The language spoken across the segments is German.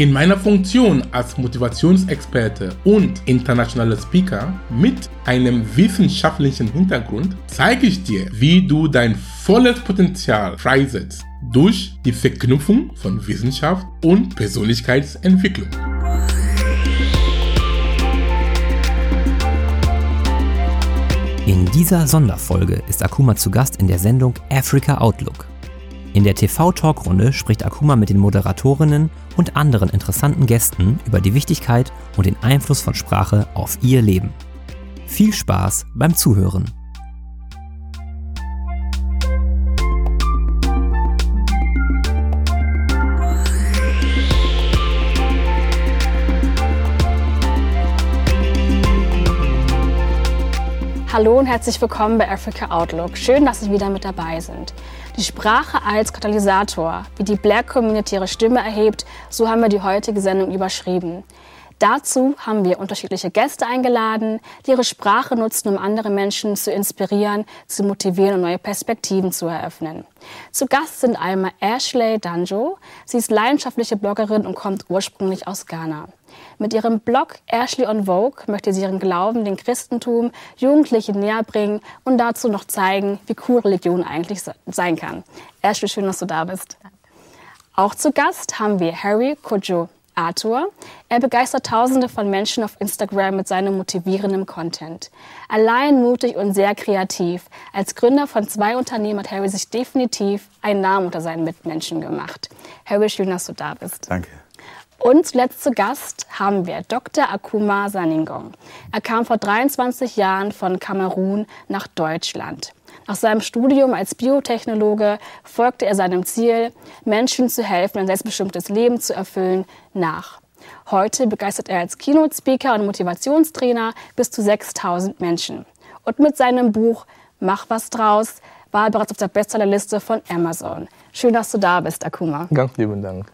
In meiner Funktion als Motivationsexperte und internationaler Speaker mit einem wissenschaftlichen Hintergrund zeige ich dir, wie du dein volles Potenzial freisetzt durch die Verknüpfung von Wissenschaft und Persönlichkeitsentwicklung. In dieser Sonderfolge ist Akuma zu Gast in der Sendung Africa Outlook. In der TV-Talkrunde spricht Akuma mit den Moderatorinnen und anderen interessanten Gästen über die Wichtigkeit und den Einfluss von Sprache auf ihr Leben. Viel Spaß beim Zuhören! Hallo und herzlich willkommen bei Africa Outlook. Schön, dass Sie wieder mit dabei sind. Die Sprache als Katalysator, wie die Black Community ihre Stimme erhebt, so haben wir die heutige Sendung überschrieben. Dazu haben wir unterschiedliche Gäste eingeladen, die ihre Sprache nutzen, um andere Menschen zu inspirieren, zu motivieren und neue Perspektiven zu eröffnen. Zu Gast sind einmal Ashley Danjo. Sie ist leidenschaftliche Bloggerin und kommt ursprünglich aus Ghana. Mit ihrem Blog Ashley on Vogue möchte sie ihren Glauben, den Christentum, Jugendlichen näher bringen und dazu noch zeigen, wie cool Religion eigentlich sein kann. Ashley, schön, dass du da bist. Auch zu Gast haben wir Harry Kojo Arthur. Er begeistert Tausende von Menschen auf Instagram mit seinem motivierenden Content. Allein mutig und sehr kreativ. Als Gründer von zwei Unternehmen hat Harry sich definitiv einen Namen unter seinen Mitmenschen gemacht. Harry, schön, dass du da bist. Danke. Und zuletzt zu Gast haben wir Dr. Akuma Saningong. Er kam vor 23 Jahren von Kamerun nach Deutschland. Nach seinem Studium als Biotechnologe folgte er seinem Ziel, Menschen zu helfen, ein selbstbestimmtes Leben zu erfüllen, nach. Heute begeistert er als Keynote-Speaker und Motivationstrainer bis zu 6000 Menschen. Und mit seinem Buch Mach was draus war er bereits auf der Bestsellerliste von Amazon. Schön, dass du da bist, Akuma. Ganz lieben Dank.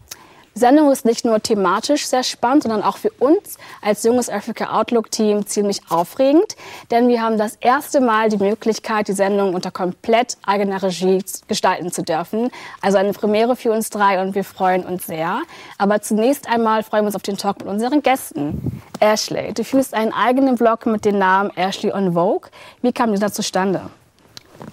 Sendung ist nicht nur thematisch sehr spannend, sondern auch für uns als junges Africa Outlook Team ziemlich aufregend, denn wir haben das erste Mal die Möglichkeit, die Sendung unter komplett eigener Regie gestalten zu dürfen. Also eine Premiere für uns drei und wir freuen uns sehr. Aber zunächst einmal freuen wir uns auf den Talk mit unseren Gästen. Ashley, du führst einen eigenen Blog mit dem Namen Ashley on Vogue. Wie kam dieser zustande?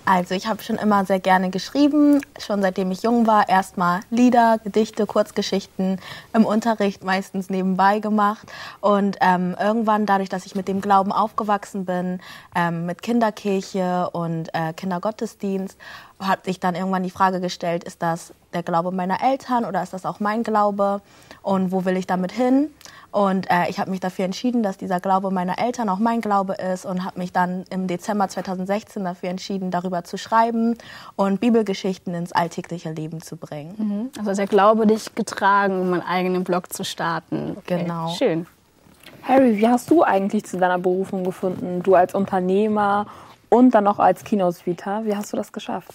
Also ich habe schon immer sehr gerne geschrieben, schon seitdem ich jung war. Erstmal Lieder, Gedichte, Kurzgeschichten im Unterricht meistens nebenbei gemacht. Und ähm, irgendwann, dadurch, dass ich mit dem Glauben aufgewachsen bin, ähm, mit Kinderkirche und äh, Kindergottesdienst, hat sich dann irgendwann die Frage gestellt, ist das der Glaube meiner Eltern oder ist das auch mein Glaube? Und wo will ich damit hin? Und äh, ich habe mich dafür entschieden, dass dieser Glaube meiner Eltern auch mein Glaube ist und habe mich dann im Dezember 2016 dafür entschieden, darüber zu schreiben und Bibelgeschichten ins alltägliche Leben zu bringen. Mhm. Also der Glaube dich getragen, um einen eigenen Blog zu starten. Okay. Genau. Schön. Harry, wie hast du eigentlich zu deiner Berufung gefunden? Du als Unternehmer und dann auch als Keynote-Speaker. Wie hast du das geschafft?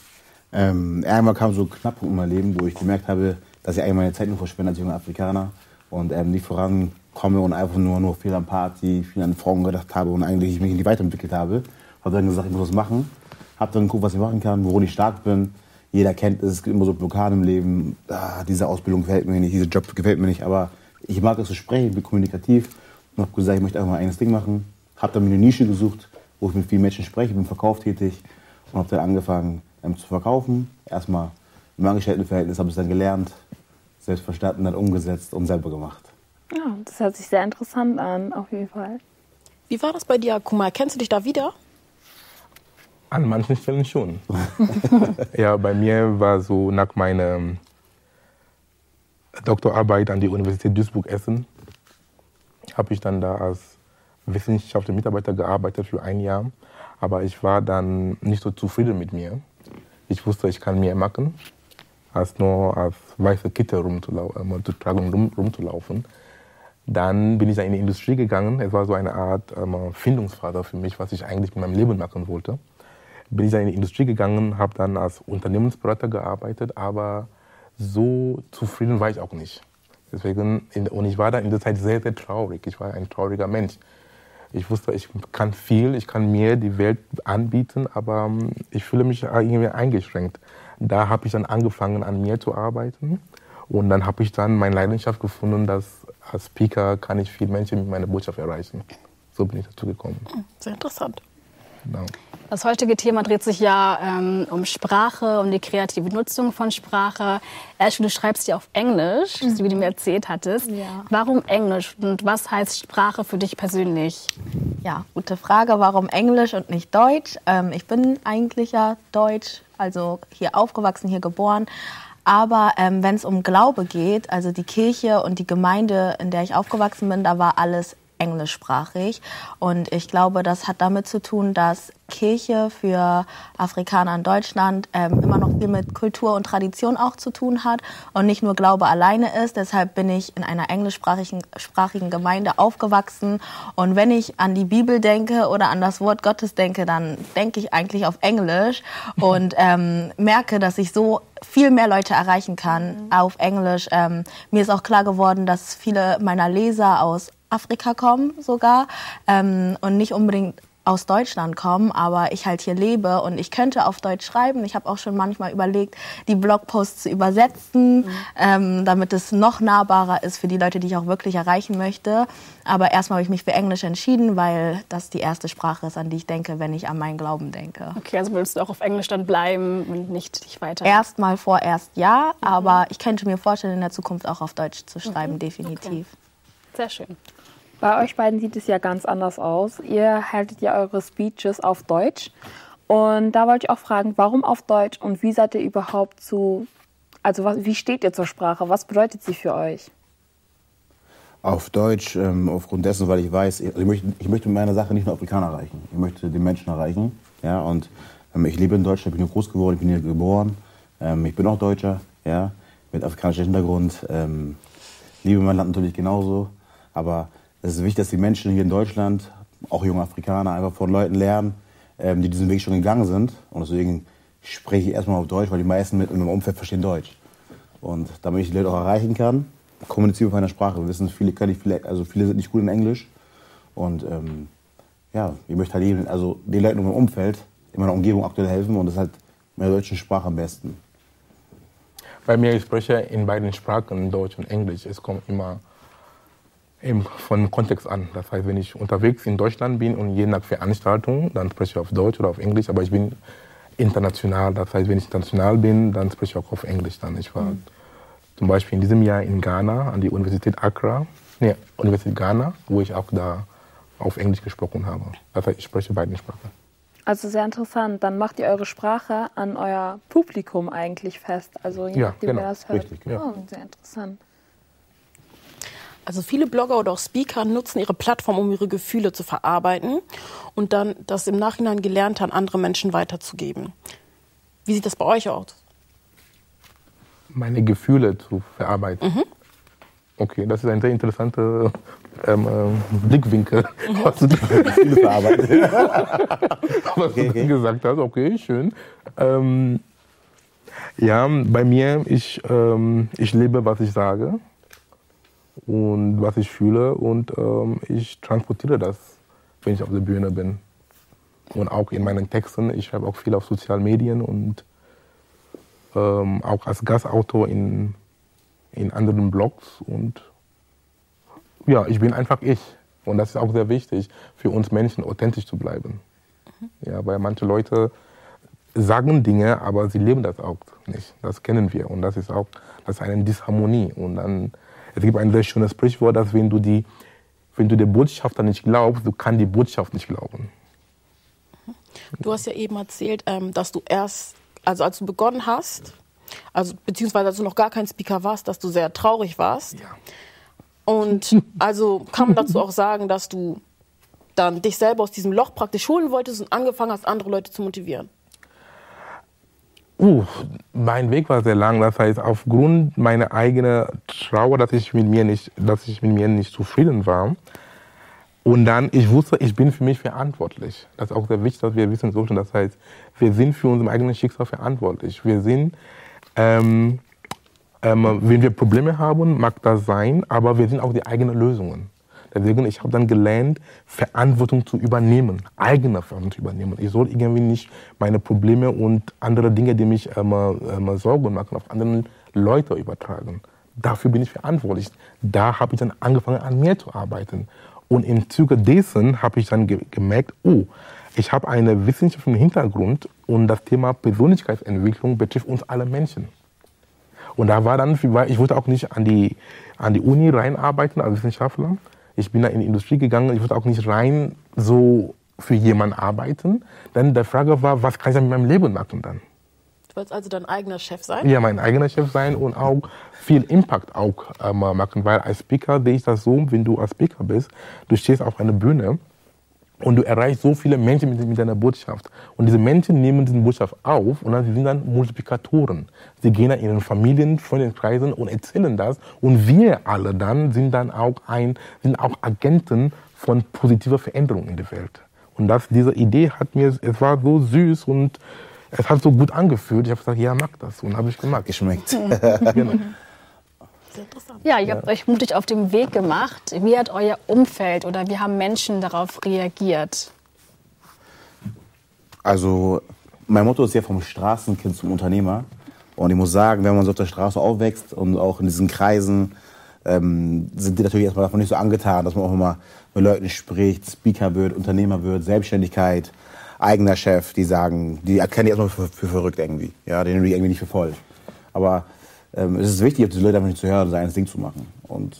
Ähm, einmal kam so knapp in mein Leben, wo ich gemerkt habe, dass ich eigentlich meine Zeit nur verschwende als junger Afrikaner und ähm, nicht voran komme und einfach nur, nur viel an Party, viel an Frauen gedacht habe und eigentlich mich nicht weiterentwickelt habe. Habe dann gesagt, ich muss was machen. Habe dann geguckt, was ich machen kann, worin ich stark bin. Jeder kennt es, es gibt immer so Blockaden im Leben. Ah, diese Ausbildung gefällt mir nicht, dieser Job gefällt mir nicht. Aber ich mag es zu sprechen, ich bin kommunikativ. Und habe gesagt, ich möchte einfach mein eigenes Ding machen. Habe dann mir eine Nische gesucht, wo ich mit vielen Menschen spreche, bin Verkauf tätig. Und habe dann angefangen ähm, zu verkaufen. Erstmal im Angestelltenverhältnis habe ich es dann gelernt, selbst verstanden, dann umgesetzt und selber gemacht. Ja, das hört sich sehr interessant an, auf jeden Fall. Wie war das bei dir, Kuma? Kennst du dich da wieder? An manchen Stellen schon. ja, bei mir war so nach meiner Doktorarbeit an die Universität Duisburg-Essen, habe ich dann da als wissenschaftlicher Mitarbeiter gearbeitet für ein Jahr. Aber ich war dann nicht so zufrieden mit mir. Ich wusste, ich kann mehr machen, als nur als weiße Kittel rumzutragen und rum, rumzulaufen. Dann bin ich dann in die Industrie gegangen. Es war so eine Art ähm, Findungsphase für mich, was ich eigentlich mit meinem Leben machen wollte. Bin ich dann in die Industrie gegangen, habe dann als Unternehmensberater gearbeitet, aber so zufrieden war ich auch nicht. Deswegen, und ich war da in der Zeit sehr, sehr traurig. Ich war ein trauriger Mensch. Ich wusste, ich kann viel, ich kann mir die Welt anbieten, aber ähm, ich fühle mich irgendwie eingeschränkt. Da habe ich dann angefangen, an mir zu arbeiten. Und dann habe ich dann meine Leidenschaft gefunden, dass als Speaker kann ich viele Menschen mit meiner Botschaft erreichen. So bin ich dazu gekommen. Sehr interessant. Genau. Das heutige Thema dreht sich ja ähm, um Sprache, um die kreative Nutzung von Sprache. Ashley, du schreibst ja auf Englisch, Mhm. so wie du mir erzählt hattest. Ja. Warum Englisch und was heißt Sprache für dich persönlich? Ja, gute Frage. Warum Englisch und nicht Deutsch? Ähm, ich bin eigentlich ja Deutsch, also hier aufgewachsen, hier geboren. Aber ähm, wenn es um Glaube geht, also die Kirche und die Gemeinde, in der ich aufgewachsen bin, da war alles englischsprachig. Und ich glaube, das hat damit zu tun, dass Kirche für Afrikaner in Deutschland ähm, immer noch viel mit Kultur und Tradition auch zu tun hat und nicht nur Glaube alleine ist. Deshalb bin ich in einer englischsprachigen sprachigen Gemeinde aufgewachsen. Und wenn ich an die Bibel denke oder an das Wort Gottes denke, dann denke ich eigentlich auf Englisch und ähm, merke, dass ich so viel mehr Leute erreichen kann auf Englisch. Ähm, mir ist auch klar geworden, dass viele meiner Leser aus Afrika kommen sogar ähm, und nicht unbedingt aus Deutschland kommen, aber ich halt hier lebe und ich könnte auf Deutsch schreiben. Ich habe auch schon manchmal überlegt, die Blogposts zu übersetzen, ähm, damit es noch nahbarer ist für die Leute, die ich auch wirklich erreichen möchte. Aber erstmal habe ich mich für Englisch entschieden, weil das die erste Sprache ist, an die ich denke, wenn ich an meinen Glauben denke. Okay, also willst du auch auf Englisch dann bleiben und nicht dich weiter? Erstmal vorerst ja, aber ich könnte mir vorstellen, in der Zukunft auch auf Deutsch zu schreiben, definitiv. Sehr schön. Bei euch beiden sieht es ja ganz anders aus. Ihr haltet ja eure Speeches auf Deutsch. Und da wollte ich auch fragen, warum auf Deutsch und wie seid ihr überhaupt zu, also was, wie steht ihr zur Sprache? Was bedeutet sie für euch? Auf Deutsch, ähm, aufgrund dessen, weil ich weiß, ich, möchte, ich möchte mit meiner Sache nicht nur Afrikaner erreichen. Ich möchte den Menschen erreichen. Ja, und ähm, ich lebe in Deutschland, ich bin hier groß geworden, ich bin hier geboren. Ähm, ich bin auch Deutscher, ja, mit afrikanischem Hintergrund. Ähm, liebe mein Land natürlich genauso. Aber es ist wichtig, dass die Menschen hier in Deutschland, auch junge Afrikaner, einfach von Leuten lernen, ähm, die diesen Weg schon gegangen sind. Und deswegen spreche ich erstmal auf Deutsch, weil die meisten mit in meinem Umfeld verstehen Deutsch. Und damit ich die Leute auch erreichen kann, kommuniziere ich auf einer Sprache. Wir wissen, viele können nicht, also viele sind nicht gut in Englisch. Und ähm, ja, ich möchte halt jedem, also den Leuten in meinem Umfeld, in meiner Umgebung aktuell helfen und das ist halt mit der deutschen Sprache am besten. Bei mir, ich spreche in beiden Sprachen, Deutsch und Englisch. Es kommt immer eben von Kontext an. Das heißt, wenn ich unterwegs in Deutschland bin und je nach Veranstaltung, dann spreche ich auf Deutsch oder auf Englisch. Aber ich bin international. Das heißt, wenn ich international bin, dann spreche ich auch auf Englisch. Dann. Ich war zum Beispiel in diesem Jahr in Ghana an die Universität Accra, nee, Universität Ghana, wo ich auch da auf Englisch gesprochen habe. Das heißt, ich spreche beiden Sprachen. Also sehr interessant. Dann macht ihr eure Sprache an euer Publikum eigentlich fest. Also Ja, genau. das hört. Richtig, ja. Oh, sehr interessant. Also viele Blogger oder auch Speaker nutzen ihre Plattform, um ihre Gefühle zu verarbeiten und dann das im Nachhinein Gelernte an andere Menschen weiterzugeben. Wie sieht das bei euch aus? meine Gefühle zu verarbeiten. Okay, das ist ein sehr interessanter ähm, ähm, Blickwinkel, was du, Viele verarbeiten. was Okay, du okay. gesagt hast. Okay, schön. Ähm, ja, bei mir, ich, ähm, ich lebe, was ich sage und was ich fühle und ähm, ich transportiere das, wenn ich auf der Bühne bin. Und auch in meinen Texten, ich schreibe auch viel auf sozialen Medien und ähm, auch als Gastautor in, in anderen Blogs. Und ja, ich bin einfach ich. Und das ist auch sehr wichtig für uns Menschen, authentisch zu bleiben. Ja, weil manche Leute sagen Dinge, aber sie leben das auch nicht. Das kennen wir. Und das ist auch das ist eine Disharmonie. Und dann, es gibt ein sehr schönes Sprichwort, dass wenn du, die, wenn du der Botschafter nicht glaubst, du kannst die Botschaft nicht glauben. Du hast ja eben erzählt, ähm, dass du erst, also als du begonnen hast, also beziehungsweise als du noch gar kein Speaker warst, dass du sehr traurig warst. Ja. Und also kann man dazu auch sagen, dass du dann dich selber aus diesem Loch praktisch holen wolltest und angefangen hast, andere Leute zu motivieren. Uh, mein Weg war sehr lang. Das heißt, aufgrund meiner eigenen Trauer, dass ich mit mir nicht, dass ich mit mir nicht zufrieden war. Und dann, ich wusste, ich bin für mich verantwortlich. Das ist auch sehr wichtig, dass wir wissen sollten. Das heißt, wir sind für unser eigenes Schicksal verantwortlich. Wir sind, ähm, Ähm, wenn wir Probleme haben, mag das sein, aber wir sind auch die eigenen Lösungen. Deswegen, ich habe dann gelernt, Verantwortung zu übernehmen, eigene Verantwortung zu übernehmen. Ich soll irgendwie nicht meine Probleme und andere Dinge, die mich ähm, ähm, Sorgen machen, auf andere Leute übertragen. Dafür bin ich verantwortlich. Da habe ich dann angefangen, an mir zu arbeiten. Und im Zuge dessen habe ich dann ge gemerkt, oh, ich habe einen wissenschaftlichen Hintergrund und das Thema Persönlichkeitsentwicklung betrifft uns alle Menschen. Und da war dann, weil ich wollte auch nicht an die, an die Uni reinarbeiten als Wissenschaftler. Ich bin da in die Industrie gegangen. Ich wollte auch nicht rein so für jemanden arbeiten. Dann die Frage war, was kann ich mit meinem Leben machen dann? Du wolltest also dein eigener Chef sein? Ja, mein eigener Chef sein und auch viel Impact auch äh, machen. Weil als Speaker sehe ich das so, wenn du als Speaker bist, du stehst auf einer Bühne und du erreichst so viele Menschen mit, mit deiner Botschaft. Und diese Menschen nehmen diese Botschaft auf und dann, sie sind dann Multiplikatoren. Sie gehen dann in ihren Familien, Freundeskreisen und erzählen das. Und wir alle dann sind dann auch, ein, sind auch Agenten von positiver Veränderung in der Welt. Und das, diese Idee hat mir, es war so süß und es hat so gut angefühlt. Ich habe gesagt, ja, mag das. Und habe ich gemacht. Geschmeckt. genau. Interessant. Ja, ihr habt euch mutig auf den Weg gemacht. Wie hat euer Umfeld oder wie haben Menschen darauf reagiert? Also, mein Motto ist ja vom Straßenkind zum Unternehmer. Und ich muss sagen, wenn man so auf der Straße aufwächst und auch in diesen Kreisen, ähm, sind die natürlich erstmal davon nicht so angetan, dass man auch immer mit Leuten spricht, Speaker wird, Unternehmer wird, Selbstständigkeit, eigener Chef, die sagen, die erkennen die erstmal für, für verrückt irgendwie. Ja, den nehmen die irgendwie nicht für voll. Aber ähm, es ist wichtig, auf diese Leute einfach nicht zu hören, sein Ding zu machen. Und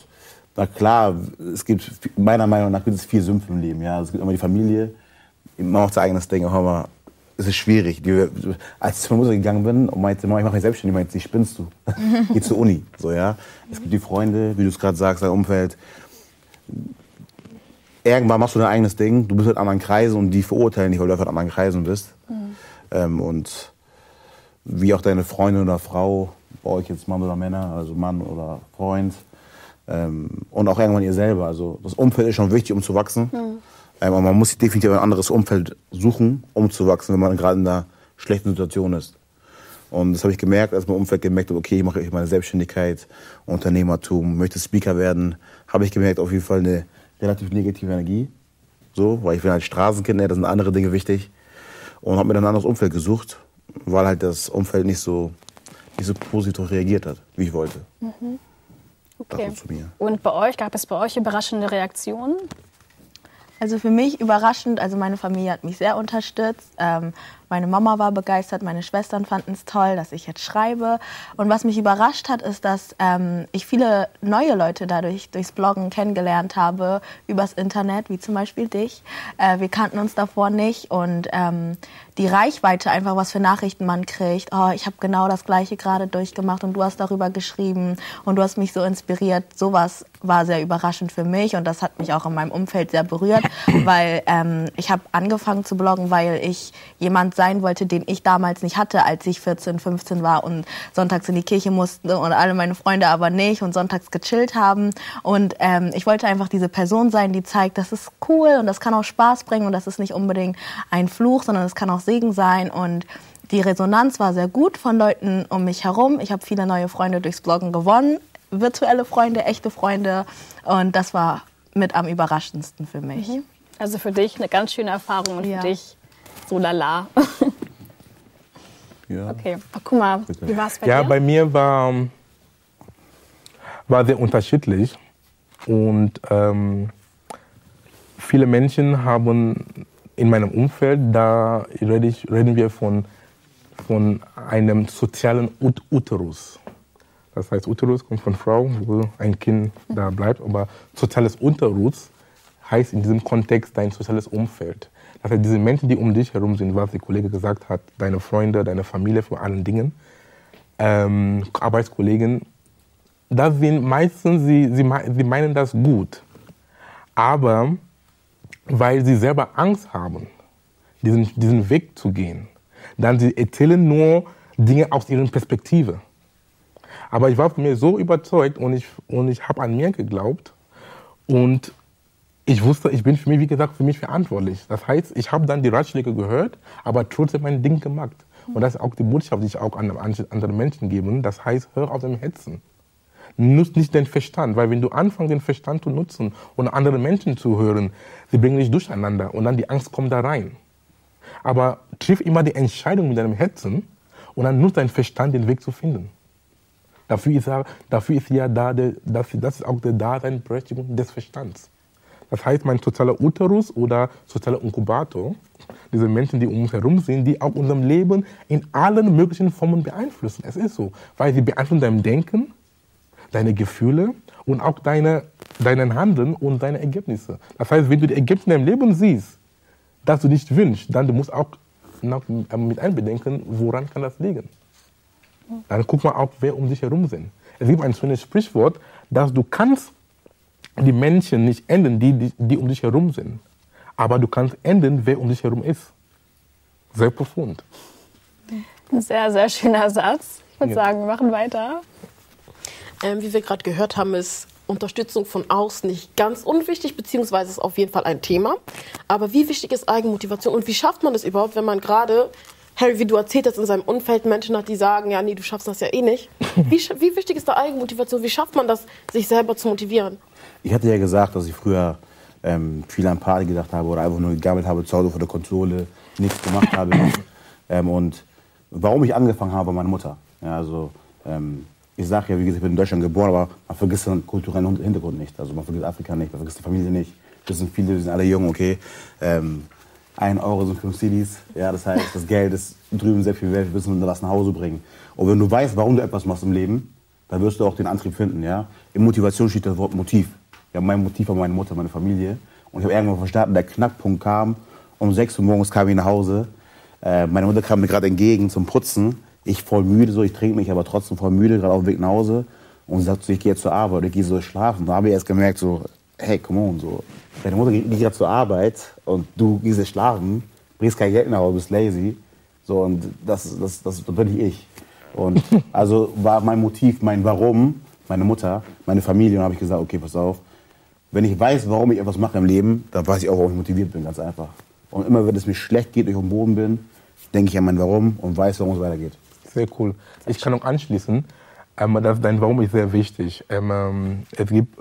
na klar, es gibt meiner Meinung nach gibt es vier Sümpfe im Leben. Ja, es gibt immer die Familie, man macht sein eigenes Ding, aber es ist schwierig. Die, als ich zur Mutter gegangen bin und meinte, Mama, ich mache mich selbstständig, meinte sie, spinnst du? Geh zur Uni. So, ja. Es gibt die Freunde, wie du es gerade sagst, dein Umfeld. Irgendwann machst du dein eigenes Ding, du bist in anderen Kreisen und die verurteilen dich, weil du einfach in anderen Kreisen bist. Ähm, und wie auch deine Freundin oder Frau, bei euch jetzt Mann oder Männer, also Mann oder Freund. Ähm, und auch irgendwann ihr selber. Also das Umfeld ist schon wichtig, um zu wachsen. Ähm, aber man muss sich definitiv ein anderes Umfeld suchen, um zu wachsen, wenn man gerade in einer schlechten Situation ist. Und das habe ich gemerkt, als mein Umfeld gemerkt hat, okay, ich mache meine Selbstständigkeit, Unternehmertum, möchte Speaker werden, habe ich gemerkt, auf jeden Fall eine relativ negative Energie. So, weil ich bin halt Straßenkind, da sind andere Dinge wichtig. Und habe mir dann ein anderes Umfeld gesucht, weil halt das Umfeld nicht so, nicht so positiv reagiert hat, wie ich wollte. Das Okay. so zu mir. Und bei euch, gab es bei euch überraschende Reaktionen? Also für mich überraschend, also meine Familie hat mich sehr unterstützt. Ähm, meine Mama war begeistert, meine Schwestern fanden es toll, dass ich jetzt schreibe. Und was mich überrascht hat, ist, dass ähm, ich viele neue Leute dadurch durchs Bloggen kennengelernt habe, übers Internet, wie zum Beispiel dich. Äh, wir kannten uns davor nicht und ähm, die Reichweite einfach, was für Nachrichten man kriegt. Oh, ich habe genau das Gleiche gerade durchgemacht und du hast darüber geschrieben und du hast mich so inspiriert. Sowas war sehr überraschend für mich und das hat mich auch in meinem Umfeld sehr berührt, weil ähm, ich habe angefangen zu bloggen, weil ich jemand sein wollte, den ich damals nicht hatte, als ich 14, 15 war und sonntags in die Kirche musste und alle meine Freunde aber nicht und sonntags gechillt haben. Und ähm, ich wollte einfach diese Person sein, die zeigt, das ist cool und das kann auch Spaß bringen und das ist nicht unbedingt ein Fluch, sondern es kann auch Segen sein und die Resonanz war sehr gut von Leuten um mich herum. Ich habe viele neue Freunde durchs Bloggen gewonnen, virtuelle Freunde, echte Freunde und das war mit am überraschendsten für mich. Also für dich eine ganz schöne Erfahrung und Ja. für dich so lala. Ja. Okay, Ach, guck mal, wie war es bei Ja, dir? bei mir war, war sehr unterschiedlich. Und ähm, viele Menschen haben in meinem Umfeld, da rede ich, reden wir von, von einem sozialen Ut Uterus. Das heißt, Uterus kommt von Frau, wo ein Kind da bleibt. Aber soziales Uterus heißt in diesem Kontext dein soziales Umfeld. Das heißt, diese Menschen, die um dich herum sind, was der Kollege gesagt hat, deine Freunde, deine Familie vor allen Dingen, ähm, Arbeitskollegen, das sind meistens, sie, sie, sie meinen das gut. Aber weil sie selber Angst haben, diesen, diesen Weg zu gehen, dann sie erzählen nur Dinge aus ihrer Perspektive. Aber ich war von mir so überzeugt und ich, und ich habe an mir geglaubt und ich wusste, ich bin für mich, wie gesagt, für mich verantwortlich. Das heißt, ich habe dann die Ratschläge gehört, aber trotzdem mein Ding gemacht. Und das ist auch die Botschaft, die ich auch an an andere Menschen gebe. Das heißt, hör auf dem Herzen. Nutz nicht den Verstand, weil wenn du anfängst, den Verstand zu nutzen und andere Menschen zu hören, sie bringen dich durcheinander und dann die Angst kommt da rein. Aber triff immer die Entscheidung mit deinem Herzen und dann nutzt dein Verstand, den Weg zu finden. Dafür ist, ja, dafür ist ja da, der, das, das ist auch die Daseinsberechtigung des Verstands. Das heißt, mein sozialer Uterus oder sozialer Inkubator, diese Menschen, die um uns herum sind, die auch unserem Leben in allen möglichen Formen beeinflussen. Es ist so, weil sie beeinflussen dein Denken, deine Gefühle und auch deine, deinen Handeln und deine Ergebnisse. Das heißt, wenn du die Ergebnisse in deinem Leben siehst, das du nicht wünschst, dann du musst auch noch mit einbedenken, woran kann das liegen. Dann guck mal auch, wer um dich herum sind. Es gibt ein schönes Sprichwort, dass du kannst die Menschen nicht ändern, die, die, die um dich herum sind. Aber du kannst ändern, wer um dich herum ist. Sehr profund. Ein sehr, sehr schöner Satz. Ich würde Ja. sagen, wir machen weiter. Ähm, wie wir gerade gehört haben, ist Unterstützung von außen nicht ganz unwichtig, beziehungsweise ist auf jeden Fall ein Thema. Aber wie wichtig ist Eigenmotivation und wie schafft man das überhaupt, wenn man gerade, Harry, wie du erzählt hast, in seinem Umfeld Menschen hat, die sagen, ja, nee, du schaffst das ja eh nicht. Wie, wie wichtig ist da Eigenmotivation? Wie schafft man das, sich selber zu motivieren? Ich hatte ja gesagt, dass ich früher ähm, viel an Party gedacht habe oder einfach nur gegammelt habe zu Hause vor der Konsole, nichts gemacht habe. ähm, und warum ich angefangen habe, meine Mutter. Ja, also, ähm, ich sage ja, wie gesagt, ich bin in Deutschland geboren, aber man vergisst den kulturellen Hintergrund nicht. Also man vergisst Afrika nicht, man vergisst die Familie nicht. Das sind viele, die sind alle jung, okay. Ähm, ein Euro sind fünf Cedis. Ja, das heißt, das Geld ist drüben sehr viel wert. Wir müssen was nach Hause bringen. Und wenn du weißt, warum du etwas machst im Leben, dann wirst du auch den Antrieb finden. Ja? In Motivation steht das Wort Motiv. Ja, mein Motiv war meine Mutter, meine Familie. Und ich habe irgendwann verstanden, der Knackpunkt kam. Um 6 Uhr morgens kam ich nach Hause. Äh, meine Mutter kam mir gerade entgegen zum Putzen. Ich voll müde, so ich trinke mich, aber trotzdem voll müde, gerade auf dem Weg nach Hause. Und sie sagt so, ich gehe jetzt zur Arbeit, ich gehe so schlafen. Da habe ich erst gemerkt, so, hey, come on, so. Deine Mutter geht gerade zur Arbeit und du gehst jetzt schlafen, bringst kein Geld nach Hause, bist lazy. So, und das, das, das, das bin nicht ich. Und also war mein Motiv, mein Warum, meine Mutter, meine Familie. Und habe ich gesagt, okay, pass auf, wenn ich weiß, warum ich etwas mache im Leben, dann weiß ich auch, warum ich motiviert bin, ganz einfach. Und immer, wenn es mir schlecht geht, ich auf dem Boden bin, denke ich an mein Warum und weiß, warum es weitergeht. Sehr cool. Ich kann noch anschließen, ähm, dass dein Warum ist sehr wichtig. Ähm, ähm, es gibt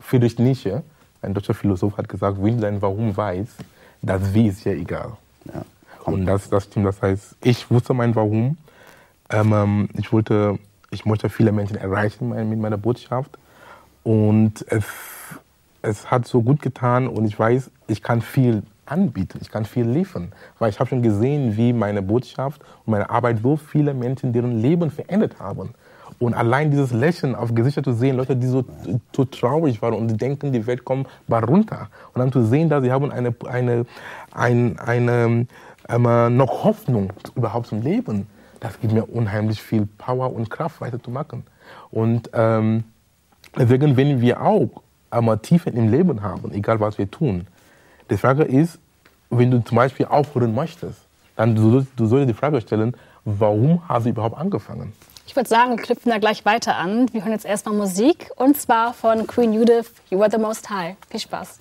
Friedrich Nietzsche, ein deutscher Philosoph, hat gesagt, wenn du dein Warum weißt, das Wie ist ja egal. Ja. Und das, das stimmt. Das heißt, ich wusste mein Warum. Ich wollte, ich möchte viele Menschen erreichen mit meiner Botschaft. Und es, es hat so gut getan und ich weiß, ich kann viel anbieten, ich kann viel liefern. Weil ich habe schon gesehen, wie meine Botschaft und meine Arbeit so viele Menschen deren Leben verändert haben. Und allein dieses Lächeln auf Gesichter zu sehen, Leute, die so, so traurig waren und die denken, die Welt kommt mal runter. Und dann zu sehen, dass sie haben eine, eine, ein, eine ähm, noch Hoffnung überhaupt zum Leben, das gibt mir unheimlich viel Power und Kraft weiterzumachen. Und ähm, deswegen, wenn wir auch einmal Tiefen im Leben haben, egal was wir tun, die Frage ist, wenn du zum Beispiel aufhören möchtest, dann du, du solltest die Frage stellen, warum hast du überhaupt angefangen? Ich würde sagen, wir knüpfen da gleich weiter an. Wir hören jetzt erstmal Musik und zwar von Queen Judith, You Are the Most High. Viel Spaß.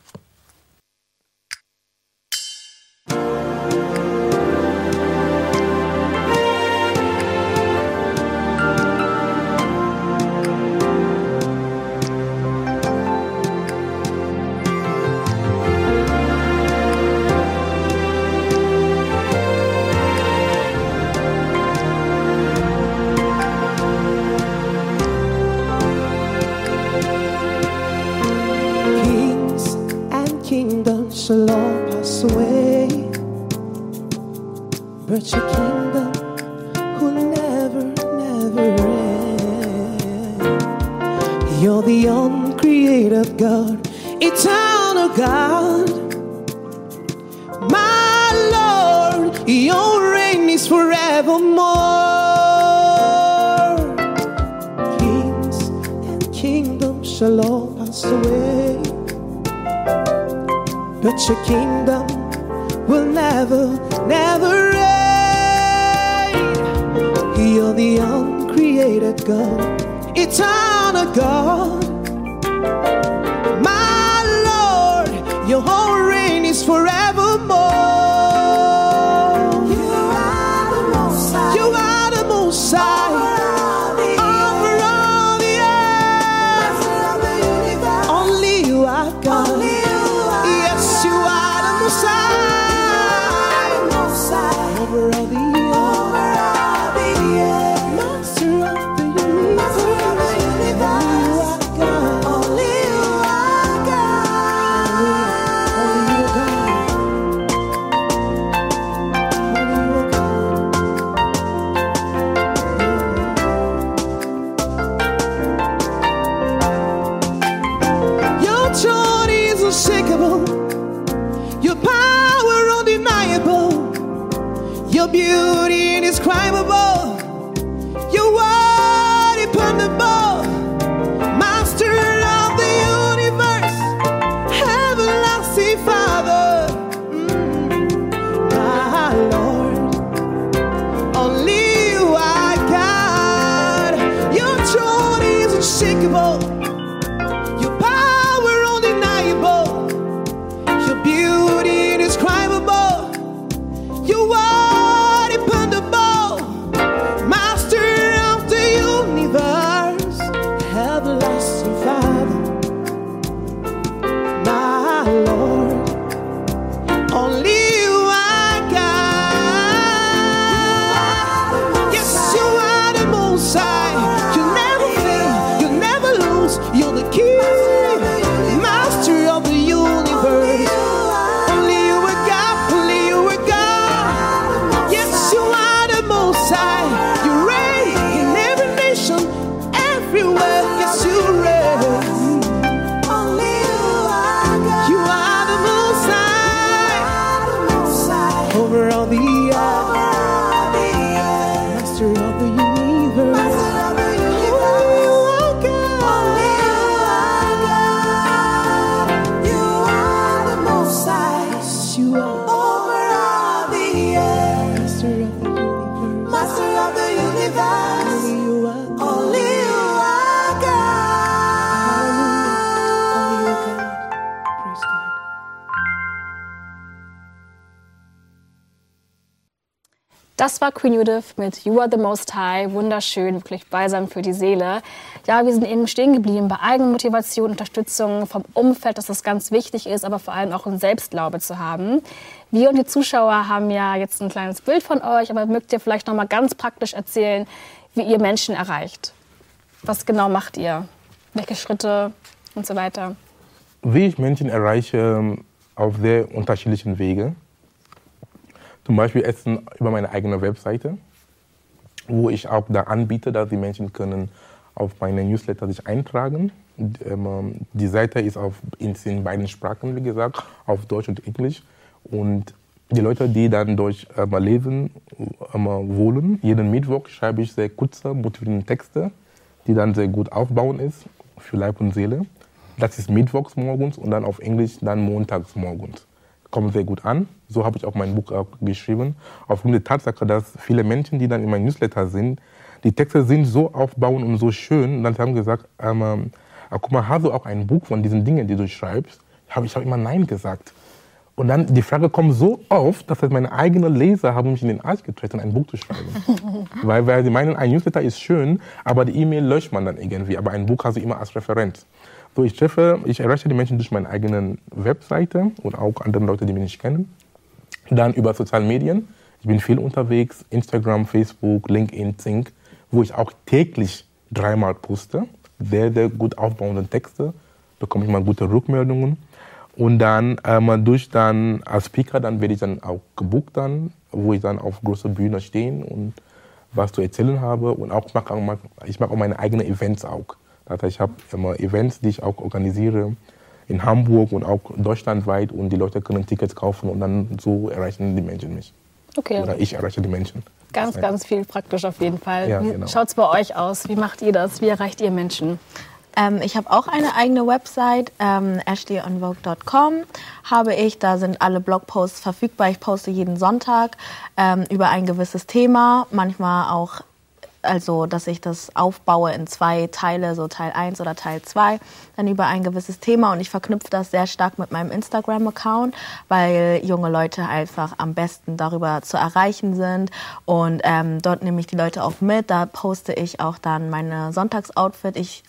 And kingdoms shall all pass away, but your kingdom will never, never end. You're the uncreated God, eternal God. My Lord, your reign is forevermore. Kings and kingdoms shall all pass away, but your kingdom will never, never end. You're the uncreated God, eternal God. My Lord, your whole reign is forevermore. Das war Queen Judith mit You Are the Most High. Wunderschön, wirklich balsam für die Seele. Ja, wir sind eben stehen geblieben bei Eigenmotivation, Unterstützung vom Umfeld, dass das ganz wichtig ist, aber vor allem auch einen Selbstglaube zu haben. Wir und die Zuschauer haben ja jetzt ein kleines Bild von euch, aber mögt ihr vielleicht noch mal ganz praktisch erzählen, wie ihr Menschen erreicht? Was genau macht ihr? Welche Schritte und so weiter? Wie ich Menschen erreiche, auf sehr unterschiedlichen Wege. Zum Beispiel Essen über meine eigene Webseite, wo ich auch da anbiete, dass die Menschen können auf meine Newsletter sich eintragen. Ähm, Die Seite ist auf, in beiden Sprachen, wie gesagt, auf Deutsch und Englisch. Und die Leute, die dann Deutsch ähm, lesen ähm, wollen, jeden Mittwoch schreibe ich sehr kurze, motivierende Texte, die dann sehr gut aufbauen ist für Leib und Seele. Das ist mittwochs morgens und dann auf Englisch dann montags morgens. Kommt sehr gut an. So habe ich auch mein Buch auch geschrieben. Aufgrund der Tatsache, dass viele Menschen, die dann in meinem Newsletter sind, die Texte sind so aufbauend und so schön. Und dann haben sie gesagt, ähm, ähm, ah, guck mal, hast du auch ein Buch von diesen Dingen, die du schreibst? Hab ich habe immer Nein gesagt. Und dann die Frage kommt so oft, dass meine eigenen Leser haben mich in den Arsch getreten, ein Buch zu schreiben. weil, weil sie meinen, ein Newsletter ist schön, aber die E-Mail löscht man dann irgendwie. Aber ein Buch hast du immer als Referenz. So, ich treffe, ich erreiche die Menschen durch meine eigene Webseite und auch andere Leute, die mich nicht kennen. Dann über soziale Medien. Ich bin viel unterwegs, Instagram, Facebook, LinkedIn, Zink, wo ich auch täglich dreimal poste. Sehr, sehr gut aufbauende Texte, bekomme ich mal gute Rückmeldungen. Und dann ähm, durch dann als Speaker, dann werde ich dann auch gebucht dann, wo ich dann auf großer Bühne stehen und was zu erzählen habe. Und auch ich mache auch meine eigenen Events auch. Das heißt, ich habe immer Events, die ich auch organisiere in Hamburg und auch deutschlandweit und die Leute können Tickets kaufen und dann so erreichen die Menschen mich. Okay. Oder ich erreiche die Menschen. Ganz, ganz viel praktisch auf jeden Fall. Ja, Wie genau. schaut es bei euch aus? Wie macht ihr das? Wie erreicht ihr Menschen? Ähm, ich habe auch eine eigene Website, ähm, ashlyonvogue.com habe ich. Da sind alle Blogposts verfügbar. Ich poste jeden Sonntag ähm, über ein gewisses Thema. Manchmal auch, also dass ich das aufbaue in zwei Teile, so Teil 1 oder Teil 2, dann über ein gewisses Thema. Und ich verknüpfe das sehr stark mit meinem Instagram-Account, weil junge Leute einfach am besten darüber zu erreichen sind. Und ähm, dort nehme ich die Leute auch mit. Da poste ich auch dann meine Sonntagsoutfit, ich.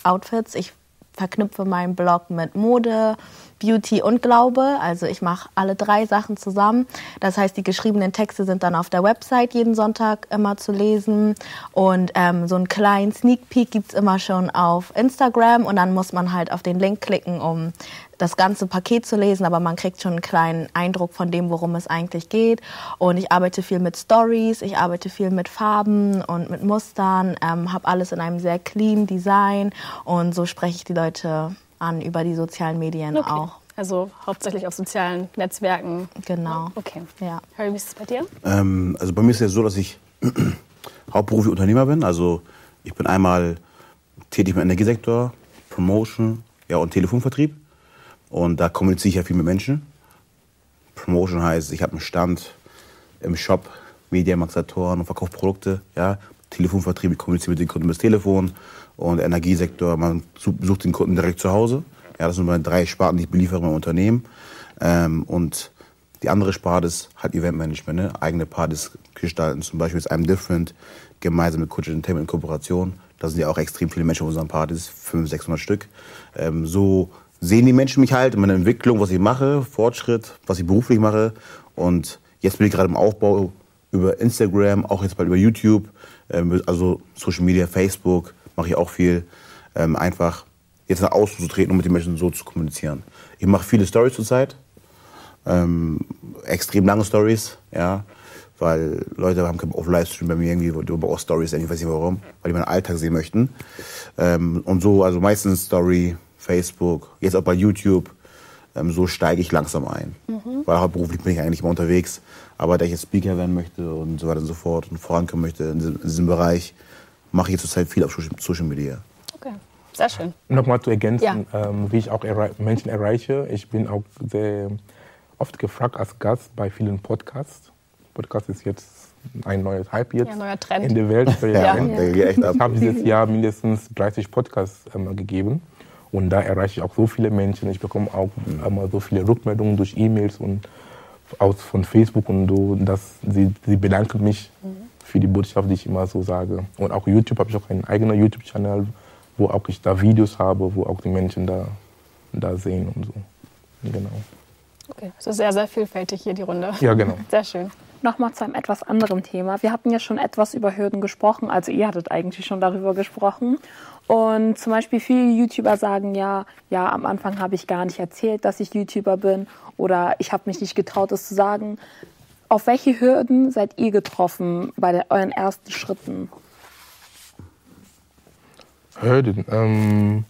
Ich verknüpfe meinen Blog mit Mode, Beauty und Glaube. Also ich mache alle drei Sachen zusammen. Das heißt, die geschriebenen Texte sind dann auf der Website jeden Sonntag immer zu lesen. Und ähm, so einen kleinen Sneak Peek gibt's immer schon auf Instagram. Und dann muss man halt auf den Link klicken, um das ganze Paket zu lesen, aber man kriegt schon einen kleinen Eindruck von dem, worum es eigentlich geht. Und ich arbeite viel mit Stories, ich arbeite viel mit Farben und mit Mustern, ähm, habe alles in einem sehr clean Design und so spreche ich die Leute an über die sozialen Medien auch. Also hauptsächlich auf sozialen Netzwerken. Genau. Okay. Ja. Harry, wie ist es bei dir? Ähm, also bei mir ist es ja so, dass ich hauptberuflich Unternehmer bin. Also ich bin einmal tätig im Energiesektor, Promotion ja, und Telefonvertrieb. Und da kommuniziere ich ja viel mit Menschen. Promotion heißt, ich habe einen Stand im Shop, Mediamarkt Saturn und verkaufe Produkte. Ja. Telefonvertrieb, ich kommuniziere mit den Kunden über das Telefon. Und Energiesektor, man su- besucht den Kunden direkt zu Hause. Ja, das sind meine drei Sparten, die ich beliefere meinem Unternehmen. Ähm, und die andere Sparte ist halt Eventmanagement, ne? eigene Partys gestalten, zum Beispiel ist I'm Different, gemeinsam mit Coach Entertainment in Kooperation. Da sind ja auch extrem viele Menschen auf unseren Partys, 500, 600 Stück. Ähm, so sehen die Menschen mich halt in meiner Entwicklung, was ich mache, Fortschritt, was ich beruflich mache. Und jetzt bin ich gerade im Aufbau über Instagram, auch jetzt bald über YouTube, ähm, also Social Media, Facebook, mache ich auch viel. Ähm, einfach jetzt nach außen zu treten und mit den Menschen so zu kommunizieren. Ich mache viele Stories zurzeit, ähm, extrem lange Stories, ja, weil Leute haben auf Livestream bei mir irgendwie, du auch Stories, ich weiß nicht warum, weil die meinen Alltag sehen möchten. Ähm, und so, also meistens Story, Facebook, jetzt auch bei YouTube, ähm, so steige ich langsam ein. Weil hauptberuflich bin ich eigentlich immer unterwegs, aber da ich jetzt Speaker werden möchte und so weiter und so fort und vorankommen möchte in diesem, in diesem Bereich, mache ich zurzeit viel auf Social- Social Media. Okay. Sehr schön. Nochmal zu ergänzen, Ja. ähm, wie ich auch errei Menschen erreiche. Ich bin auch sehr oft gefragt als Gast bei vielen Podcasts. Podcast ist jetzt ein neues Hype jetzt Ja, neuer Trend. in der Welt. Ja. Echt ab. Ich habe dieses Jahr mindestens 30 Podcasts ähm, gegeben. Und da erreiche ich auch so viele Menschen. Ich bekomme auch immer so viele Rückmeldungen durch E-Mails und aus, von Facebook und so, dass sie, sie bedanken mich für die Botschaft, die ich immer so sage. Und auch YouTube habe ich auch einen eigenen YouTube-Channel, wo auch ich da Videos habe, wo auch die Menschen da, da sehen und so. Genau. Okay. Es ist sehr, sehr vielfältig hier die Runde. Ja, genau. Sehr schön. Nochmal zu einem etwas anderen Thema. Wir hatten ja schon etwas über Hürden gesprochen, also ihr hattet eigentlich schon darüber gesprochen. Und zum Beispiel viele YouTuber sagen ja, ja, am Anfang habe ich gar nicht erzählt, dass ich YouTuber bin oder ich habe mich nicht getraut, das zu sagen. Auf welche Hürden seid ihr getroffen bei der, euren ersten Schritten? Hürden. Ähm,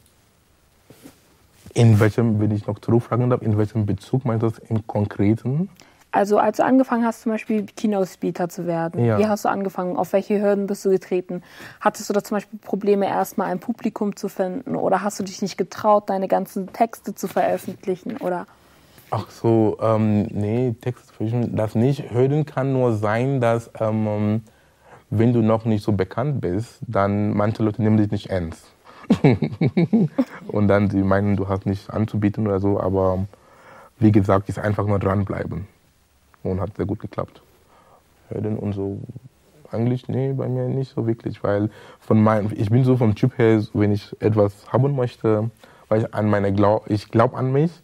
in welchem, wenn ich noch zurückfragen darf, in welchem Bezug meinst du das im Konkreten? Also als du angefangen hast, zum Beispiel Keynote-Speaker zu werden, Ja. wie hast du angefangen? Auf welche Hürden bist du getreten? Hattest du da zum Beispiel Probleme, erstmal ein Publikum zu finden? Oder hast du dich nicht getraut, deine ganzen Texte zu veröffentlichen? Oder Ach so, ähm, nee, Text veröffentlichen, das nicht. Hürden kann nur sein, dass ähm, wenn du noch nicht so bekannt bist, dann manche Leute nehmen dich nicht ernst. und dann sie meinen, du hast nichts anzubieten oder so, aber wie gesagt, ist einfach nur dranbleiben. Und hat sehr gut geklappt. Hürden und so, eigentlich, nee, bei mir nicht so wirklich, weil von meinem, ich bin so vom Typ her, wenn ich etwas haben möchte, weil ich an meine Glaub, ich glaube an mich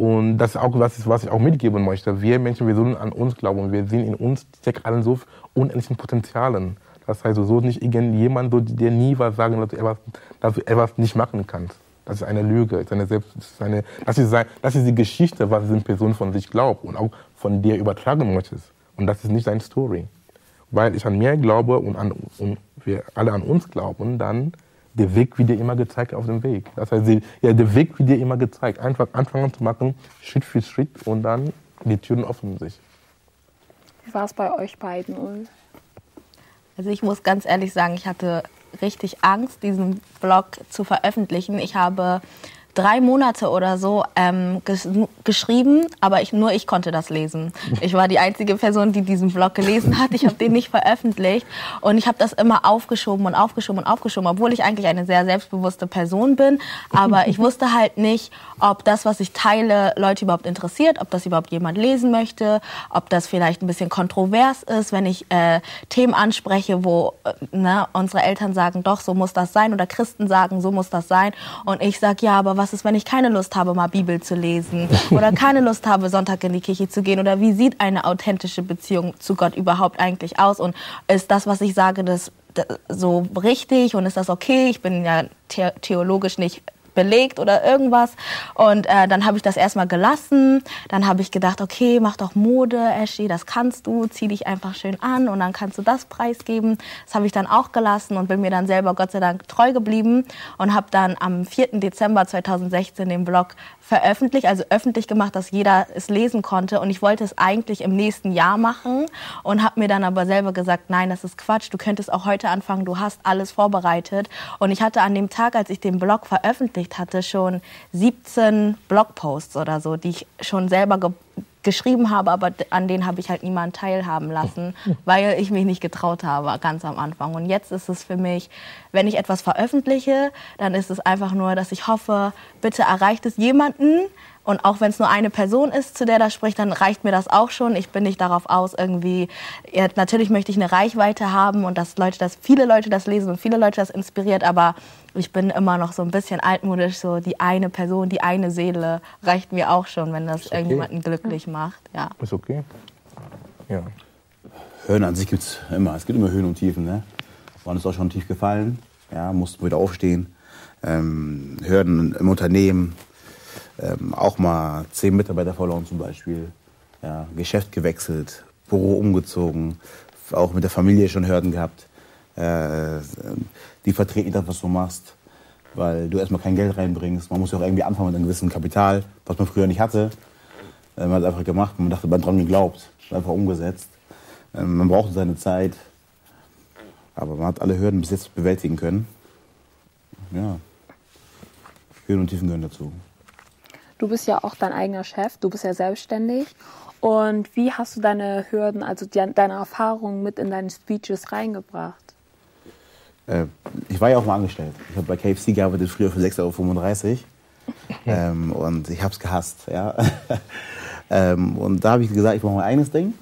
und das ist auch was, was ich auch mitgeben möchte. Wir Menschen, wir sollen an uns glauben. Wir sehen in uns steckt allen so unendlichen Potenzialen. Das heißt, so nicht irgendjemand, so, der nie was sagen, dass du, etwas, dass du etwas nicht machen kannst. Das ist eine Lüge. Das ist, eine Selbst, das ist, eine, das ist, das ist die Geschichte, was diese Person von sich glaubt und auch von dir übertragen möchtest. Und das ist nicht deine Story. Weil ich an mir glaube und, an, und wir alle an uns glauben, dann der Weg wird dir immer gezeigt auf dem Weg. Das heißt, ja, der Weg wird dir immer gezeigt. Einfach anfangen zu machen, Schritt für Schritt und dann die Türen öffnen sich. wie war es bei euch beiden, Ulf? Also ich muss ganz ehrlich sagen, ich hatte richtig Angst, diesen Blog zu veröffentlichen. Ich habe drei Monate oder so ähm, ges geschrieben, aber ich, nur ich konnte das lesen. Ich war die einzige Person, die diesen Blog gelesen hat. Ich habe den nicht veröffentlicht und ich habe das immer aufgeschoben und aufgeschoben und aufgeschoben, obwohl ich eigentlich eine sehr selbstbewusste Person bin. Aber ich wusste halt nicht, ob das, was ich teile, Leute überhaupt interessiert, ob das überhaupt jemand lesen möchte, ob das vielleicht ein bisschen kontrovers ist, wenn ich äh, Themen anspreche, wo äh, ne, unsere Eltern sagen, doch, so muss das sein, oder Christen sagen, so muss das sein. Und ich sage, ja, aber was ist, wenn ich keine Lust habe, mal Bibel zu lesen oder keine Lust habe, Sonntag in die Kirche zu gehen? Oder wie sieht eine authentische Beziehung zu Gott überhaupt eigentlich aus? Und ist das, was ich sage, das, so richtig und ist das okay? Ich bin ja the theologisch nicht belegt oder irgendwas. Und äh, dann habe ich das erstmal gelassen. Dann habe ich gedacht, okay, mach doch Mode, Ashley, das kannst du, zieh dich einfach schön an und dann kannst du das preisgeben. Das habe ich dann auch gelassen und bin mir dann selber Gott sei Dank treu geblieben und habe dann am 4. Dezember 2016 den Blog veröffentlicht, also öffentlich gemacht, dass jeder es lesen konnte. Und ich wollte es eigentlich im nächsten Jahr machen und habe mir dann aber selber gesagt, nein, das ist Quatsch, du könntest auch heute anfangen, du hast alles vorbereitet. Und ich hatte an dem Tag, als ich den Blog veröffentlicht hatte, schon 17 Blogposts oder so, die ich schon selber geschrieben habe, aber an denen habe ich halt niemanden teilhaben lassen, weil ich mich nicht getraut habe ganz am Anfang. Und jetzt ist es für mich, wenn ich etwas veröffentliche, dann ist es einfach nur, dass ich hoffe, bitte erreicht es jemanden. Und auch wenn es nur eine Person ist, zu der das spricht, dann reicht mir das auch schon. Ich bin nicht darauf aus, irgendwie. Ja, natürlich möchte ich eine Reichweite haben und dass Leute das, viele Leute das lesen und viele Leute das inspiriert, aber ich bin immer noch so ein bisschen altmodisch, so die eine Person, die eine Seele reicht mir auch schon, wenn das okay. irgendjemanden glücklich macht. Ja. Ist okay. Ja. Hören an sich gibt es immer. Es gibt immer Höhen und Tiefen. Ne? Wann ist auch schon tief gefallen? Ja, mussten wieder aufstehen. Ähm, Hürden im Unternehmen. Ähm, auch mal zehn Mitarbeiter verloren zum Beispiel. Ja, Geschäft gewechselt, Büro umgezogen, auch mit der Familie schon Hürden gehabt. Äh, die vertreten das, was du machst, weil du erstmal kein Geld reinbringst. Man muss ja auch irgendwie anfangen mit einem gewissen Kapital, was man früher nicht hatte. Äh, Man hat es einfach gemacht, man dachte, man dran geglaubt, einfach umgesetzt. Ähm, Man brauchte seine Zeit, aber man hat alle Hürden bis jetzt bewältigen können. Ja, Höhen und Tiefen gehören dazu. Du bist ja auch dein eigener Chef, du bist ja selbstständig. Und wie hast du deine Hürden, also die, deine Erfahrungen mit in deine Speeches reingebracht? Äh, Ich war ja auch mal angestellt. Ich habe bei KFC gearbeitet, früher für 6,35 Euro. ähm, und ich habe es gehasst. Ja? ähm, und da habe ich gesagt, ich mache mein eigenes Ding.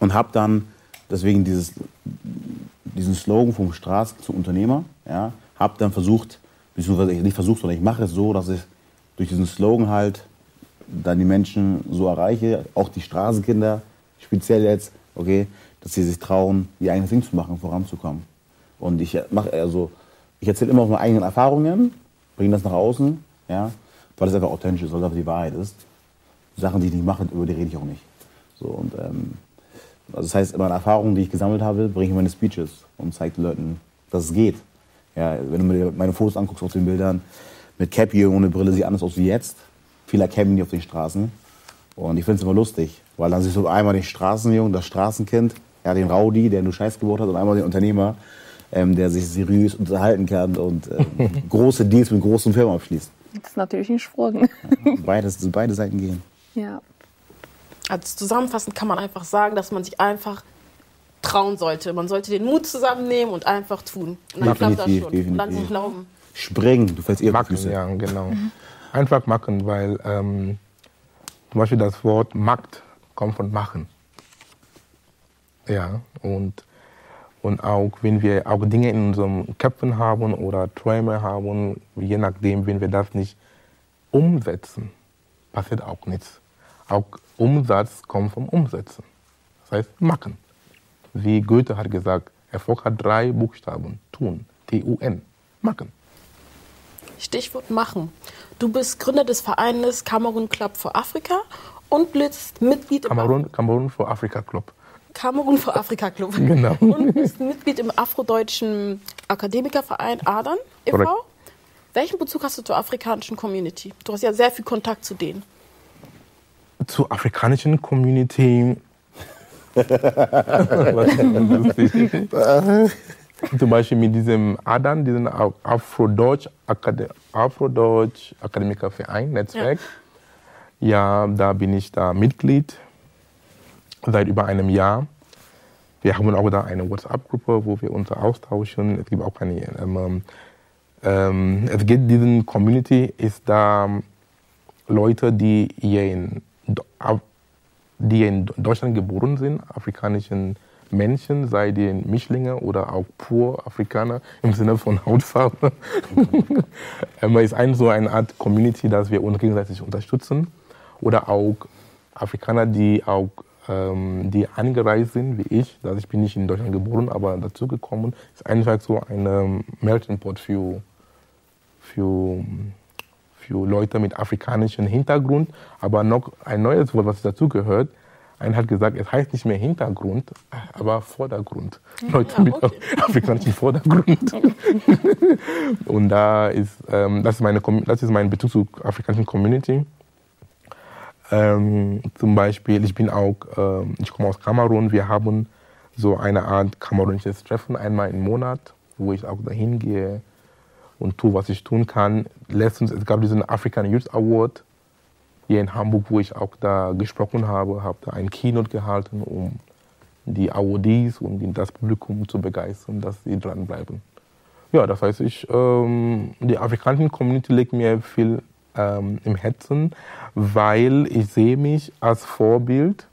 Und habe dann deswegen dieses, diesen Slogan vom Straßen zum Unternehmer, ja, habe dann versucht, beziehungsweise ich nicht versucht, sondern ich mache es so, dass ich durch diesen Slogan halt dann die Menschen so erreiche, auch die Straßenkinder, speziell jetzt, okay, dass sie sich trauen, ihr eigenes Ding zu machen, voranzukommen. Und ich mache also, ich erzähle immer meine eigenen Erfahrungen, bringe das nach außen, ja, weil es einfach authentisch ist, weil einfach die Wahrheit ist. Sachen, die ich nicht mache, über die rede ich auch nicht. So, und, ähm, also das heißt, meine Erfahrungen, die ich gesammelt habe, bringe ich in meine Speeches und zeige den Leuten, dass es geht. Ja, wenn du mir meine Fotos anguckst auf den Bildern, mit Cappy ohne Brille sieht anders aus wie jetzt. Viele erkennen mich auf den Straßen. Und ich finde es immer lustig, weil dann siehst du einmal den Straßenjungen, das Straßenkind, ja, den Rowdy, der nur Scheiß gebaut hat, und einmal den Unternehmer, ähm, der sich seriös unterhalten kann und ähm, große Deals mit großen Firmen abschließt. Das ist natürlich ein Sprung. Beides, beide Seiten gehen. ja. Also zusammenfassend kann man einfach sagen, dass man sich einfach trauen sollte. Man sollte den Mut zusammennehmen und einfach tun. Und dann klappt das Definitiv, schon. Und dann definitiv. glauben. Springen, du fällst eher Machen, Füße. ja, genau. Einfach machen, weil ähm, zum Beispiel das Wort Markt kommt von machen. Ja, und, und auch wenn wir auch Dinge in unseren Köpfen haben oder Träume haben, je nachdem, wenn wir das nicht umsetzen, passiert auch nichts. Auch Umsatz kommt vom Umsetzen. Das heißt, machen. Wie Goethe hat gesagt, Erfolg hat drei Buchstaben. Tun. T-U-N. Machen. Stichwort machen. Du bist Gründer des Vereines Cameroon Club für Afrika und bist Mitglied im Kamerun, Kamerun for Africa Club. Kamerun für Afrika Club. Genau. Und bist Mitglied im afrodeutschen Akademikerverein Adern e.V. Welchen Bezug hast du zur afrikanischen Community? Du hast ja sehr viel Kontakt zu denen. zur afrikanischen Community. Zum Beispiel mit diesem ADAN, diesem Afrodeutsch Akade Afrodeutsch Akademikerverein, Netzwerk. Ja. da bin ich da Mitglied seit über einem Jahr. Wir haben auch da eine WhatsApp-Gruppe, wo wir uns austauschen. Es gibt auch eine, ähm, ähm, es gibt diesen Community, ist da Leute, die hier in, die hier in Deutschland geboren sind, afrikanischen Menschen, sei die Mischlinge oder auch pur Afrikaner im Sinne von Hautfarbe. Ähm, Es ist ein, so eine Art Community, dass wir uns gegenseitig unterstützen. Oder auch Afrikaner, die auch ähm, die angereist sind, wie ich. Also ich bin nicht in Deutschland geboren, aber dazugekommen. Es ist einfach so ein Melting Pot für, für, für Leute mit afrikanischem Hintergrund. Aber noch ein neues Wort, was dazu gehört. Einer hat gesagt, es heißt nicht mehr Hintergrund, aber Vordergrund. Leute mit afrikanischem Vordergrund. Und da ist, ähm, das, ist meine, das ist mein Bezug zur afrikanischen Community. Ähm, zum Beispiel, ich bin auch, ähm, ich komme aus Kamerun. Wir haben so eine Art kamerunisches Treffen einmal im Monat, wo ich auch dahin gehe und tue, was ich tun kann. Letztens, es gab diesen African Youth Award hier in Hamburg, wo ich auch da gesprochen habe, habe da ein Keynote gehalten, um die Awardees und das Publikum zu begeistern, dass sie dranbleiben. Ja, das heißt, ich, ähm, die afrikanische Community liegt mir viel ähm, im Herzen, weil ich sehe mich als Vorbild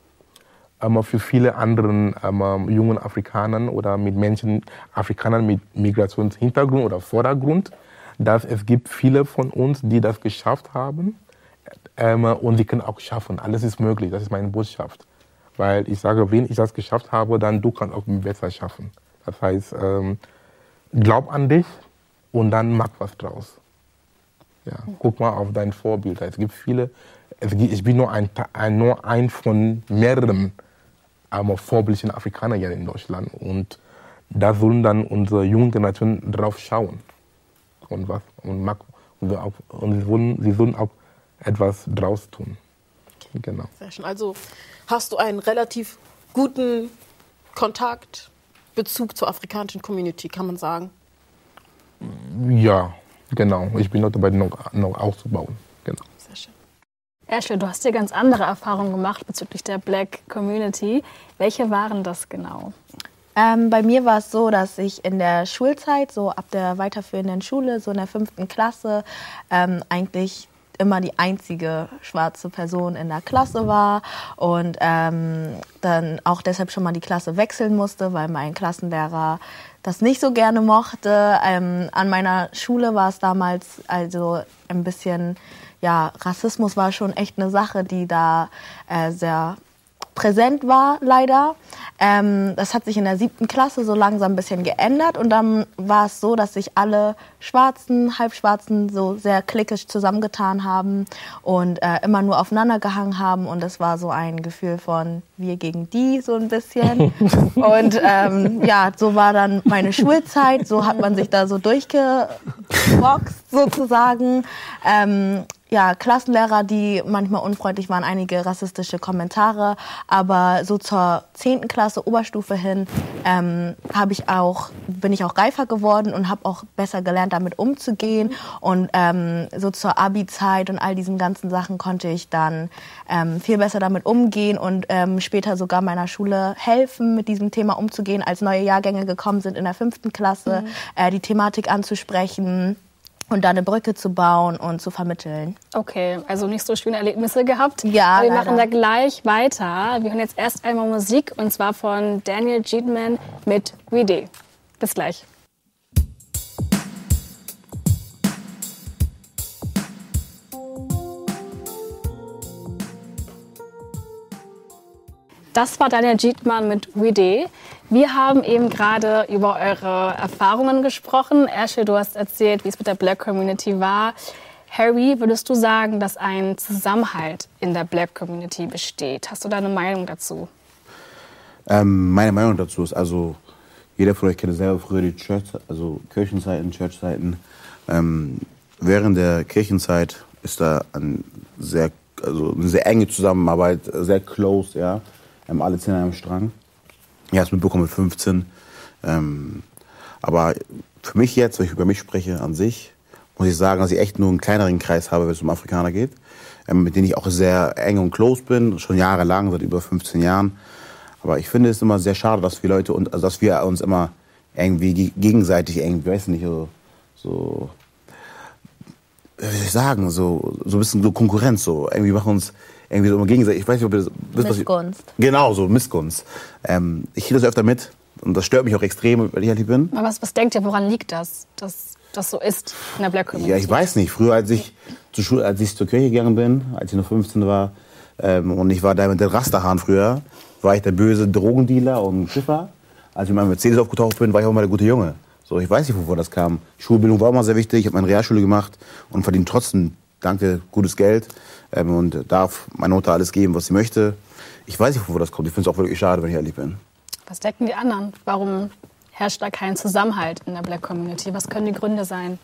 ähm, für viele anderen ähm, jungen Afrikanern oder mit Menschen, Afrikanern mit Migrationshintergrund oder Vordergrund, dass es gibt viele von uns, die das geschafft haben ähm, und sie können auch schaffen. Alles ist möglich. Das ist meine Botschaft. Weil ich sage, wenn ich das geschafft habe, dann du kannst auch besser schaffen. Das heißt, ähm, glaub an dich und dann mach was draus. Ja, guck mal auf dein Vorbild. Es gibt viele, es gibt, ich bin nur ein, ein, nur ein von mehreren ähm, vorbildlichen Afrikanern hier in Deutschland. Und da sollen dann unsere jungen Generationen drauf schauen. Und, was, und, mag, und, auch, und sie, sollen, sie sollen auch etwas draus tun. Genau. Sehr schön. Also hast du einen relativ guten Kontakt, Bezug zur afrikanischen Community, kann man sagen. Ja, genau. Ich bin noch dabei, noch, noch auszubauen. Genau. Sehr schön. Ashley, du hast dir ganz andere Erfahrungen gemacht bezüglich der Black Community. Welche waren das genau? Ähm, bei mir war es so, dass ich in der Schulzeit, so ab der weiterführenden Schule, so in der fünften Klasse, ähm, eigentlich immer die einzige schwarze Person in der Klasse war und ähm, dann auch deshalb schon mal die Klasse wechseln musste, weil mein Klassenlehrer das nicht so gerne mochte. Ähm, an meiner Schule war es damals also ein bisschen, ja, Rassismus war schon echt eine Sache, die da äh, sehr präsent war, leider. Ähm, das hat sich in der siebten Klasse so langsam ein bisschen geändert und dann war es so, dass sich alle Schwarzen, Halbschwarzen so sehr klickisch zusammengetan haben und äh, immer nur aufeinander gehangen haben und es war so ein Gefühl von wir gegen die so ein bisschen. und ähm, ja, so war dann meine Schulzeit, so hat man sich da so durchgeboxt sozusagen. Ähm, ja, Klassenlehrer, die manchmal unfreundlich waren, einige rassistische Kommentare. Aber so zur 10. Klasse Oberstufe hin ähm, ich auch, bin ich auch reifer geworden und habe auch besser gelernt, damit umzugehen. Und ähm, so zur Abi-Zeit und all diesen ganzen Sachen konnte ich dann ähm, viel besser damit umgehen und ähm, später sogar meiner Schule helfen, mit diesem Thema umzugehen, als neue Jahrgänge gekommen sind in der fünften Klasse, äh, die Thematik anzusprechen und da eine Brücke zu bauen und zu vermitteln. Okay, also nicht so schöne Erlebnisse gehabt. Ja, Aber wir leider. machen da gleich weiter. Wir hören jetzt erst einmal Musik und zwar von Daniel Jeetman mit Greedy. Bis gleich. Das war Daniel Jeetman mit Weedy. Wir haben eben gerade über eure Erfahrungen gesprochen. Ashley, du hast erzählt, wie es mit der Black Community war. Harry, würdest du sagen, dass ein Zusammenhalt in der Black Community besteht? Hast du da eine Meinung dazu? Ähm, meine Meinung dazu ist, also jeder von euch kennt selber früher die Church, also Kirchenzeiten, Churchzeiten. Ähm, während der Kirchenzeit ist da ein sehr, also eine sehr enge Zusammenarbeit, sehr close, ja. Ähm, alle zehn an einem Strang. Ja, das mitbekommen mit 15. Ähm, aber für mich jetzt, wenn ich über mich spreche an sich, muss ich sagen, dass ich echt nur einen kleineren Kreis habe, wenn es um Afrikaner geht, ähm, mit denen ich auch sehr eng und close bin, schon jahrelang, seit über 15 Jahren. Aber ich finde es immer sehr schade, dass wir Leute und also dass wir uns immer irgendwie ge- gegenseitig irgendwie, weiß nicht, so, so wie soll ich sagen, so, so ein bisschen so Konkurrenz, so irgendwie machen uns irgendwie so immer gegenseitig. Ich weiß nicht, ob ihr das wisst, was ich- Missgunst. Genau, so Missgunst. Ähm, ich kriege das öfter mit und das stört mich auch extrem, weil ich ehrlich bin. Aber was, was denkt ihr, woran liegt das, dass das so ist in der Black Community? Ja, ich weiß nicht. Früher, als ich zur Schule, als ich zur Kirche gegangen bin, als ich noch 15 war, ähm, und ich war da mit den Rasterhaaren früher, war ich der böse Drogendealer und Schiffer. Als ich mit meinem Mercedes aufgetaucht bin, war ich auch mal der gute Junge. So, ich weiß nicht, wovor das kam. Schulbildung war immer sehr wichtig. Ich habe meine Realschule gemacht und verdiene trotzdem, danke, gutes Geld ähm, und darf meiner Mutter alles geben, was sie möchte. Ich weiß nicht, wovor das kommt. Ich finde es auch wirklich schade, wenn ich ehrlich bin. Was decken die anderen? Warum herrscht da kein Zusammenhalt in der Black Community? Was können die Gründe sein?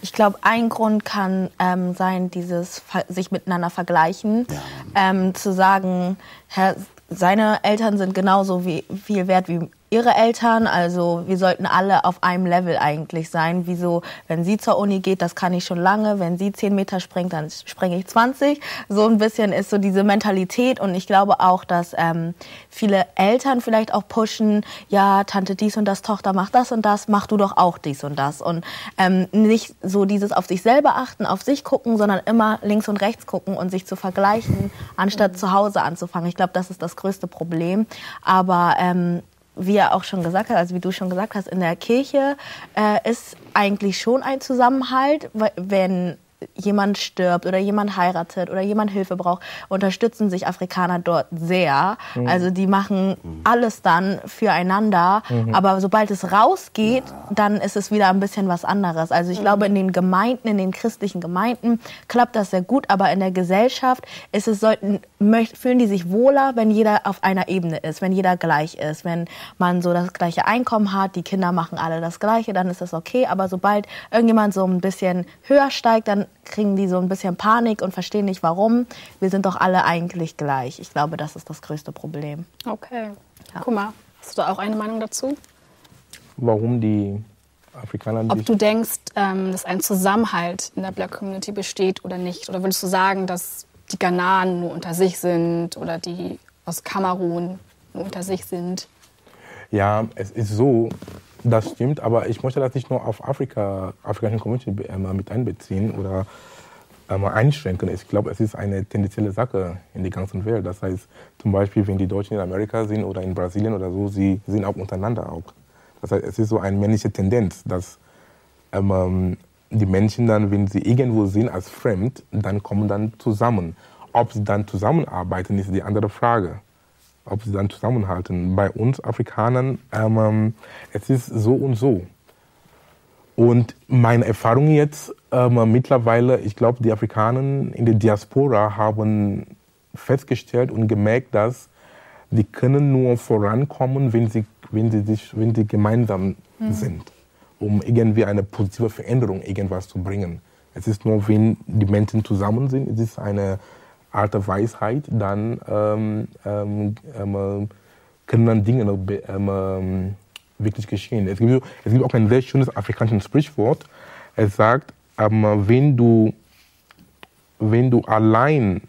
Ich glaube, ein Grund kann ähm, sein, dieses sich miteinander vergleichen, ähm, zu sagen, Herr, seine Eltern sind genauso wie, viel wert wie ihre Eltern, also wir sollten alle auf einem Level eigentlich sein. Wieso, wenn sie zur Uni geht, das kann ich schon lange, wenn sie 10 Meter springt, dann springe ich 20. So ein bisschen ist so diese Mentalität und ich glaube auch, dass ähm, viele Eltern vielleicht auch pushen, ja, Tante dies und das, Tochter macht das und das, mach du doch auch dies und das. Und ähm, nicht so dieses auf sich selber achten, auf sich gucken, sondern immer links und rechts gucken und sich zu vergleichen, anstatt zu Hause anzufangen. Ich glaube, das ist das größte Problem. Aber ähm, wie er auch schon gesagt hat, also wie du schon gesagt hast, in der Kirche äh, ist eigentlich schon ein Zusammenhalt, wenn jemand stirbt oder jemand heiratet oder jemand Hilfe braucht, unterstützen sich Afrikaner dort sehr. Also die machen alles dann füreinander. Aber sobald es rausgeht, dann ist es wieder ein bisschen was anderes. Also ich glaube, in den Gemeinden, in den christlichen Gemeinden klappt das sehr gut, aber in der Gesellschaft ist es sollten, möcht, fühlen die sich wohler, wenn jeder auf einer Ebene ist, wenn jeder gleich ist, wenn man so das gleiche Einkommen hat, die Kinder machen alle das Gleiche, dann ist das okay. Aber sobald irgendjemand so ein bisschen höher steigt, dann kriegen die so ein bisschen Panik und verstehen nicht warum. Wir sind doch alle eigentlich gleich. Ich glaube, das ist das größte Problem. Okay. Guck mal, hast du da auch eine Meinung dazu? Warum die Afrikaner Ob sich du denkst, ähm, dass ein Zusammenhalt in der Black Community besteht oder nicht? Oder würdest du sagen, dass die Ghananen nur unter sich sind oder die aus Kamerun nur unter sich sind? Ja, es ist so, das stimmt, aber ich möchte das nicht nur auf Afrika, afrikanische Community ähm, mit einbeziehen oder ähm, einschränken. Ich glaube, es ist eine tendenzielle Sache in der ganzen Welt. Das heißt, zum Beispiel, wenn die Deutschen in Amerika sind oder in Brasilien oder so, sie sind auch untereinander auch. Das heißt, es ist so eine männliche Tendenz, dass ähm, ähm, die Menschen dann, wenn sie irgendwo sind als fremd, dann kommen dann zusammen. Ob sie dann zusammenarbeiten, ist die andere Frage ob sie dann zusammenhalten. Bei uns Afrikanern, ähm, es ist so und so. Und meine Erfahrung jetzt ähm, mittlerweile, ich glaube, die Afrikaner in der Diaspora haben festgestellt und gemerkt, dass die können nur vorankommen, wenn sie, wenn sie, sich, wenn sie gemeinsam sind, um irgendwie eine positive Veränderung irgendwas zu bringen. Es ist nur, wenn die Menschen zusammen sind, es ist eine Art Weisheit, dann ähm, ähm, ähm, können dann Dinge ähm, ähm, wirklich geschehen. Es gibt, es gibt auch ein sehr schönes afrikanisches Sprichwort. Es sagt, wenn, du, wenn du allein,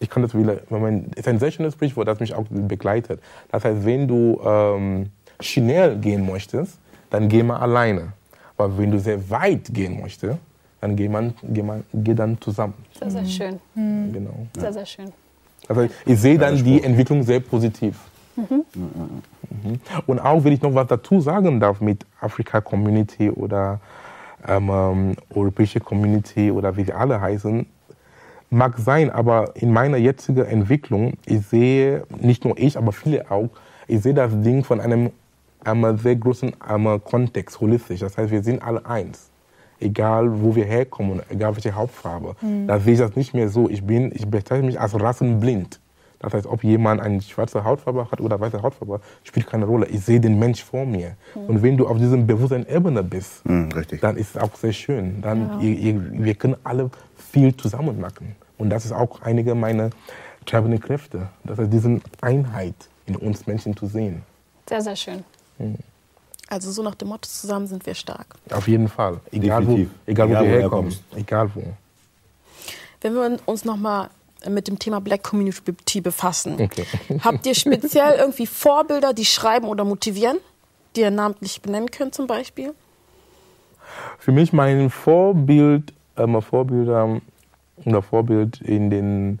ich kann das wieder, Moment, ist ein sehr schönes Sprichwort, das mich auch begleitet. Das heißt, wenn du ähm, schnell gehen möchtest, dann geh mal alleine. Aber wenn du sehr weit gehen möchtest, dann geh, man, geh, man, geh dann zusammen. Sehr, sehr schön. Genau. Sehr, sehr schön. Also ich sehe dann die Entwicklung sehr positiv. Mhm. Und auch, wenn ich noch was dazu sagen darf mit Afrika-Community oder ähm, ähm, europäische Community oder wie sie alle heißen, mag sein, aber in meiner jetzigen Entwicklung, ich sehe, nicht nur ich, aber viele auch, ich sehe das Ding von einem, einem sehr großen ähm, Kontext, holistisch. Das heißt, wir sind alle eins. Egal, wo wir herkommen, egal welche Hauptfarbe. Da sehe ich das nicht mehr so. Ich, bin, ich bezeichne mich als rassenblind. Das heißt, ob jemand eine schwarze Hautfarbe hat oder weiße Hautfarbe, spielt keine Rolle. Ich sehe den Mensch vor mir. Und wenn du auf diesem Bewusstseinsebene bist, Hm, richtig. dann ist es auch sehr schön. Dann, ihr, ihr, wir können alle viel zusammen machen. Und das ist auch einige meiner treibenden Kräfte. Das heißt, diese Einheit in uns Menschen zu sehen. Sehr, sehr schön. Also so nach dem Motto, zusammen sind wir stark. Auf jeden Fall. Egal, wo, Definitiv. egal, wo Egal, wir wo du herkommen. herkommst. Egal wo. Wenn wir uns nochmal mit dem Thema Black Community befassen, Okay. habt ihr speziell irgendwie Vorbilder, die schreiben oder motivieren, die ihr namentlich benennen könnt zum Beispiel? Für mich mein Vorbild, ähm, Vorbilder oder Vorbild in den,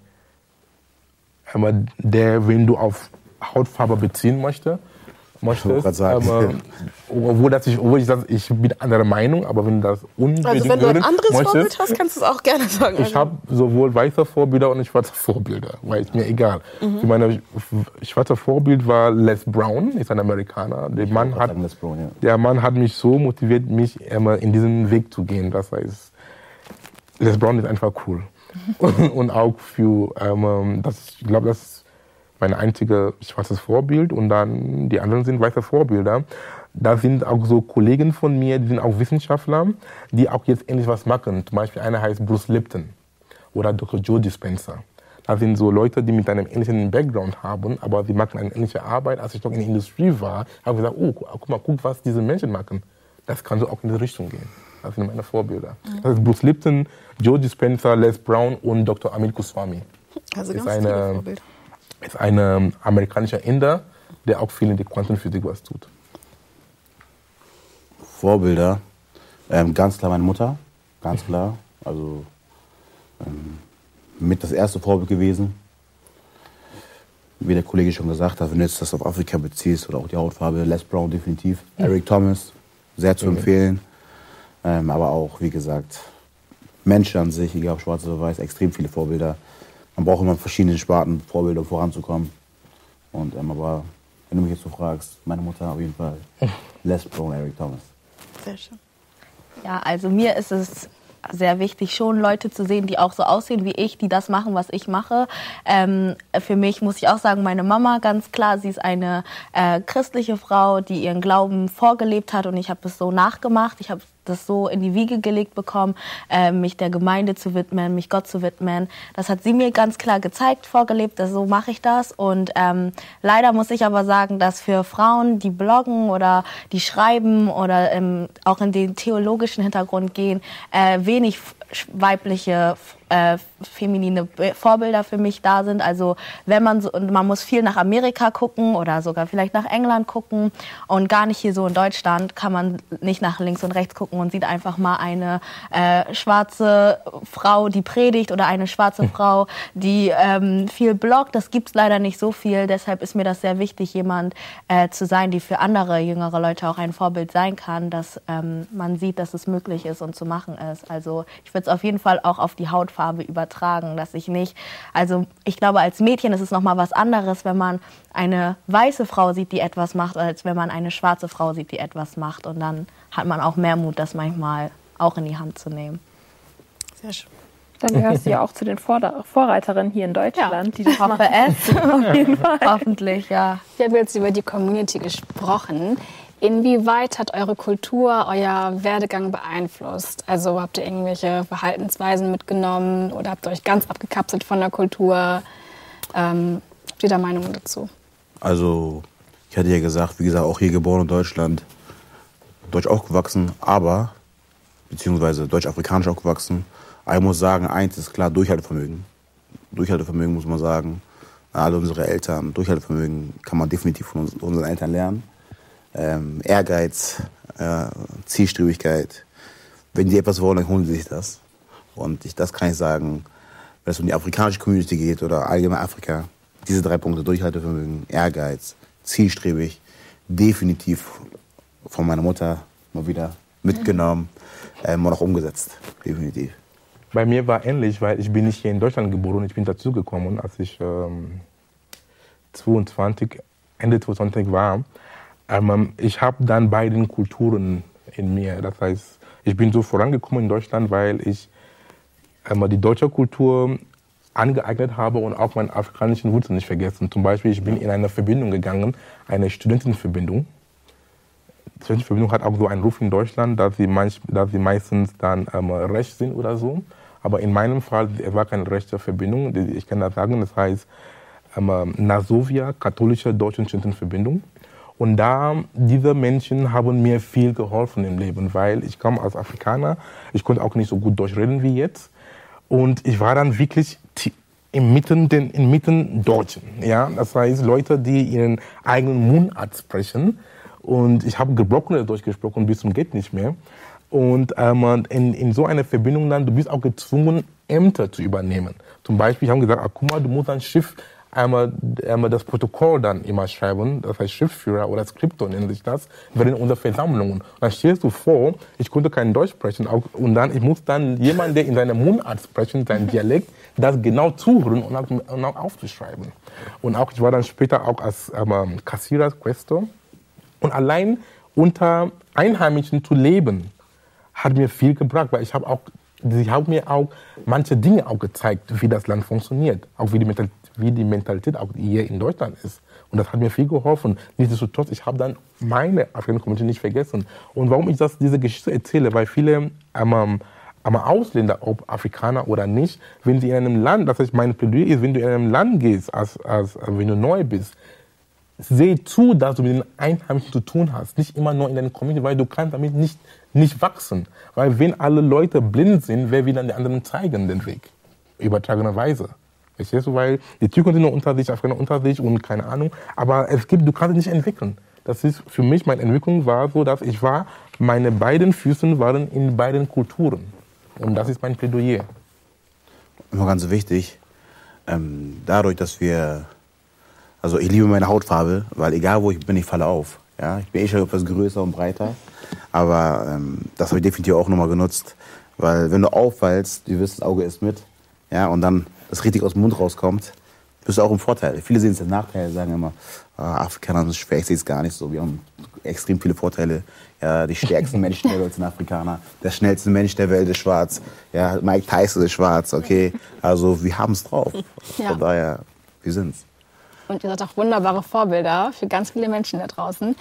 ähm, der, wenn du auf Hautfarbe beziehen möchtest, möchtest. Aber, obwohl, dass ich, obwohl ich, sag, ich bin anderer Meinung, aber wenn du das unbedingt Also wenn du ein anderes möchtest, Vorbild hast, kannst du es auch gerne sagen. ich habe sowohl weiße Vorbilder und schwarze Vorbilder, weil ist mir egal. Mhm. Ich meine, schwarze Vorbild war Les Brown, ist ein Amerikaner. Der Mann, hat, Brown, ja. der Mann hat mich so motiviert, mich immer in diesen Weg zu gehen. Das heißt, Les Brown ist einfach cool. und, und auch für, ähm, das, ich glaube, das ist mein einziges schwarzes Vorbild und dann die anderen sind weiße Vorbilder. Da sind auch so Kollegen von mir, die sind auch Wissenschaftler, die auch jetzt ähnlich was machen. Zum Beispiel einer heißt Bruce Lipton oder Dr. Joe Dispenza. Das sind so Leute, die mit einem ähnlichen Background haben, aber sie machen eine ähnliche Arbeit. Als ich noch in der Industrie war, habe ich gesagt, oh, gu- guck mal, guck, was diese Menschen machen. Das kann so auch in diese Richtung gehen. Das sind meine Vorbilder. Das ist Bruce Lipton, Joe Dispenza, Les Brown und Dr. Amit Goswami. Also ganz viele eine, Vorbilder. Ist ein ähm, amerikanischer Inder, der auch viel in der Quantenphysik was tut. Vorbilder. Ähm, ganz klar meine Mutter, ganz klar. Also ähm, mit das erste Vorbild gewesen. Wie der Kollege schon gesagt hat, wenn du jetzt das auf Afrika beziehst oder auch die Hautfarbe, Les Brown definitiv. Eric Thomas, sehr zu empfehlen. Ähm, aber auch, wie gesagt, Menschen an sich, egal ob schwarz oder weiß, extrem viele Vorbilder. Man braucht immer in verschiedenen Sparten Vorbilder, um voranzukommen. Und, ähm, aber wenn du mich jetzt so fragst, meine Mutter auf jeden Fall Les Brown, Eric Thomas. Sehr schön. Ja, also mir ist es sehr wichtig, schon Leute zu sehen, die auch so aussehen wie ich, die das machen, was ich mache. Ähm, für mich muss ich auch sagen, meine Mama, ganz klar, sie ist eine äh, christliche Frau, die ihren Glauben vorgelebt hat und ich habe es so nachgemacht. Ich habe das so in die Wiege gelegt bekommen, äh, mich der Gemeinde zu widmen, mich Gott zu widmen. Das hat sie mir ganz klar gezeigt, vorgelebt, dass so mache ich das. Und ähm, leider muss ich aber sagen, dass für Frauen, die bloggen oder die schreiben oder ähm, auch in den theologischen Hintergrund gehen, äh, wenig weibliche äh, feminine Vorbilder für mich da sind. Also wenn man so, und man muss viel nach Amerika gucken oder sogar vielleicht nach England gucken und gar nicht hier so in Deutschland kann man nicht nach links und rechts gucken und sieht einfach mal eine äh, schwarze Frau, die predigt oder eine schwarze Frau, die ähm, viel bloggt. Das gibt's leider nicht so viel. Deshalb ist mir das sehr wichtig, jemand äh, zu sein, die für andere jüngere Leute auch ein Vorbild sein kann, dass ähm, man sieht, dass es möglich ist und zu machen ist. Also ich würde es auf jeden Fall auch auf die Hautfarbe übertragen, dass ich nicht, also ich glaube, als Mädchen ist es nochmal was anderes, wenn man eine weiße Frau sieht, die etwas macht, als wenn man eine schwarze Frau sieht, die etwas macht. Und dann hat man auch mehr Mut, das manchmal auch in die Hand zu nehmen. Sehr schön. Dann gehörst du ja auch zu den Vorder- Vorreiterinnen hier in Deutschland, die das hoffe machen. es. Auf jeden Fall. Hoffentlich, ja. Wir haben jetzt über die Community gesprochen. Inwieweit hat eure Kultur euer Werdegang beeinflusst? Also habt ihr irgendwelche Verhaltensweisen mitgenommen oder habt ihr euch ganz abgekapselt von der Kultur? Ähm, habt ihr da Meinungen dazu? Also, ich hatte ja gesagt, wie gesagt, auch hier geboren in Deutschland, deutsch aufgewachsen, aber, beziehungsweise deutsch-afrikanisch aufgewachsen. Aber ich muss sagen, eins ist klar, Durchhaltevermögen. Durchhaltevermögen muss man sagen. Alle unsere Eltern, Durchhaltevermögen kann man definitiv von uns, unseren Eltern lernen. Ähm, Ehrgeiz, äh, Zielstrebigkeit. Wenn die etwas wollen, dann holen sie sich das. Und ich, das kann ich sagen, wenn es um die afrikanische Community geht oder allgemein Afrika, diese drei Punkte, Durchhaltevermögen, Ehrgeiz, zielstrebig, definitiv von meiner Mutter mal wieder mitgenommen ähm, und auch umgesetzt. Definitiv. Bei mir war ähnlich, weil ich bin nicht hier in Deutschland geboren, ich bin dazugekommen, als ich ähm, 22, Ende 22 war. Ähm, ich habe dann beide Kulturen in mir. Das heißt, ich bin so vorangekommen in Deutschland, weil ich ähm, die deutsche Kultur angeeignet habe und auch meine afrikanischen Wurzeln nicht vergessen. Zum Beispiel, ich bin in eine Verbindung gegangen, eine Studentenverbindung. Die Studentenverbindung hat auch so einen Ruf in Deutschland, dass sie, manch, dass sie meistens dann ähm, recht sind oder so. Aber in meinem Fall, es war keine rechte Verbindung. Ich kann das sagen, das heißt ähm, Nasovia, katholische deutsche Studentenverbindung. Und da, diese Menschen haben mir viel geholfen im Leben, weil ich komme als Afrikaner, ich konnte auch nicht so gut Deutsch reden wie jetzt. Und ich war dann wirklich inmitten, den, inmitten Deutschen. Ja? Das heißt, Leute, die ihren eigenen Mundart sprechen. Und ich habe gebrochenes Deutsch gesprochen bis zum geht nicht mehr. Und ähm, in, in so einer Verbindung dann, du bist auch gezwungen, Ämter zu übernehmen. Zum Beispiel, ich habe gesagt, ah, guck mal, du musst ein Schiff einmal, einmal das Protokoll dann immer schreiben, das heißt Schriftführer oder Skripto nennt sich das, während unserer Versammlungen. Dann stellst du vor, ich konnte kein Deutsch sprechen und dann, ich muss dann jemand, der in seiner Mundart sprechen, sein Dialekt, das genau zuhören und auch, und auch aufzuschreiben. Und auch, ich war dann später auch als ähm, Kassierer, Questor. Und allein unter Einheimischen zu leben, hat mir viel gebracht, weil ich habe auch, sie haben mir auch manche Dinge auch gezeigt, wie das Land funktioniert, auch wie die, wie die Mentalität auch hier in Deutschland ist. Und das hat mir viel geholfen. Nichtsdestotrotz, ich habe dann meine Afrikaner Community nicht vergessen. Und warum ich das, diese Geschichte erzähle, weil viele ähm, aber Ausländer, ob Afrikaner oder nicht, wenn sie in einem Land, das heißt, mein Plädoyer ist, wenn du in einem Land gehst, als, als, wenn du neu bist, seh zu, dass du mit den Einheimischen zu tun hast. Nicht immer nur in deiner Community, weil du kannst damit nicht, nicht wachsen. Weil wenn alle Leute blind sind, wer will dann den anderen zeigen den Weg? Übertragenerweise. Verstehst du? Weil die Türken sind nur unter sich, Afrikaner unter sich und keine Ahnung. Aber es gibt, du kannst dich nicht entwickeln. Das ist für mich, meine Entwicklung war so, dass ich war, meine beiden Füßen waren in beiden Kulturen. Und das ist mein Plädoyer. Immer ganz wichtig, ähm, dadurch, dass wir, also ich liebe meine Hautfarbe, weil egal wo ich bin, ich falle auf. Ja, ich bin eh schon etwas größer und breiter, aber ähm, das habe ich definitiv auch nochmal genutzt, weil wenn du auffallst, du wirst, das Auge ist mit, ja, und dann das richtig aus dem Mund rauskommt, bist du auch im Vorteil. Viele sehen es als Nachteil, sagen immer, ah, Afrikaner sind schwer, ich sehe es gar nicht so. Wir haben extrem viele Vorteile. Ja, die stärksten Menschen der Welt sind Afrikaner. Der schnellste Mensch der Welt ist schwarz. Ja, Mike Tyson ist schwarz, okay. Also wir haben es drauf. Ja. Von daher, wir sind's. Und ihr seid auch wunderbare Vorbilder für ganz viele Menschen da draußen.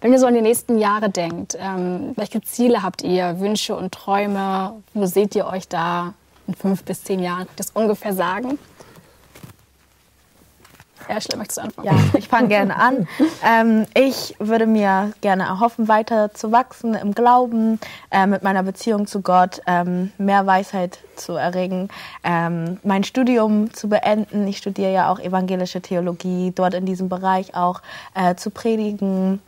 Wenn ihr so an die nächsten Jahre denkt, ähm, welche Ziele habt ihr, Wünsche und Träume? Wo seht ihr euch da in fünf bis zehn Jahren? Das ungefähr sagen? Ashley, möchtest du anfangen? Ja, ich fange gerne an. Ähm, ich würde mir gerne erhoffen, weiter zu wachsen im Glauben, äh, mit meiner Beziehung zu Gott, ähm, mehr Weisheit zu erregen, ähm, mein Studium zu beenden. Ich studiere ja auch evangelische Theologie, dort in diesem Bereich auch äh, zu predigen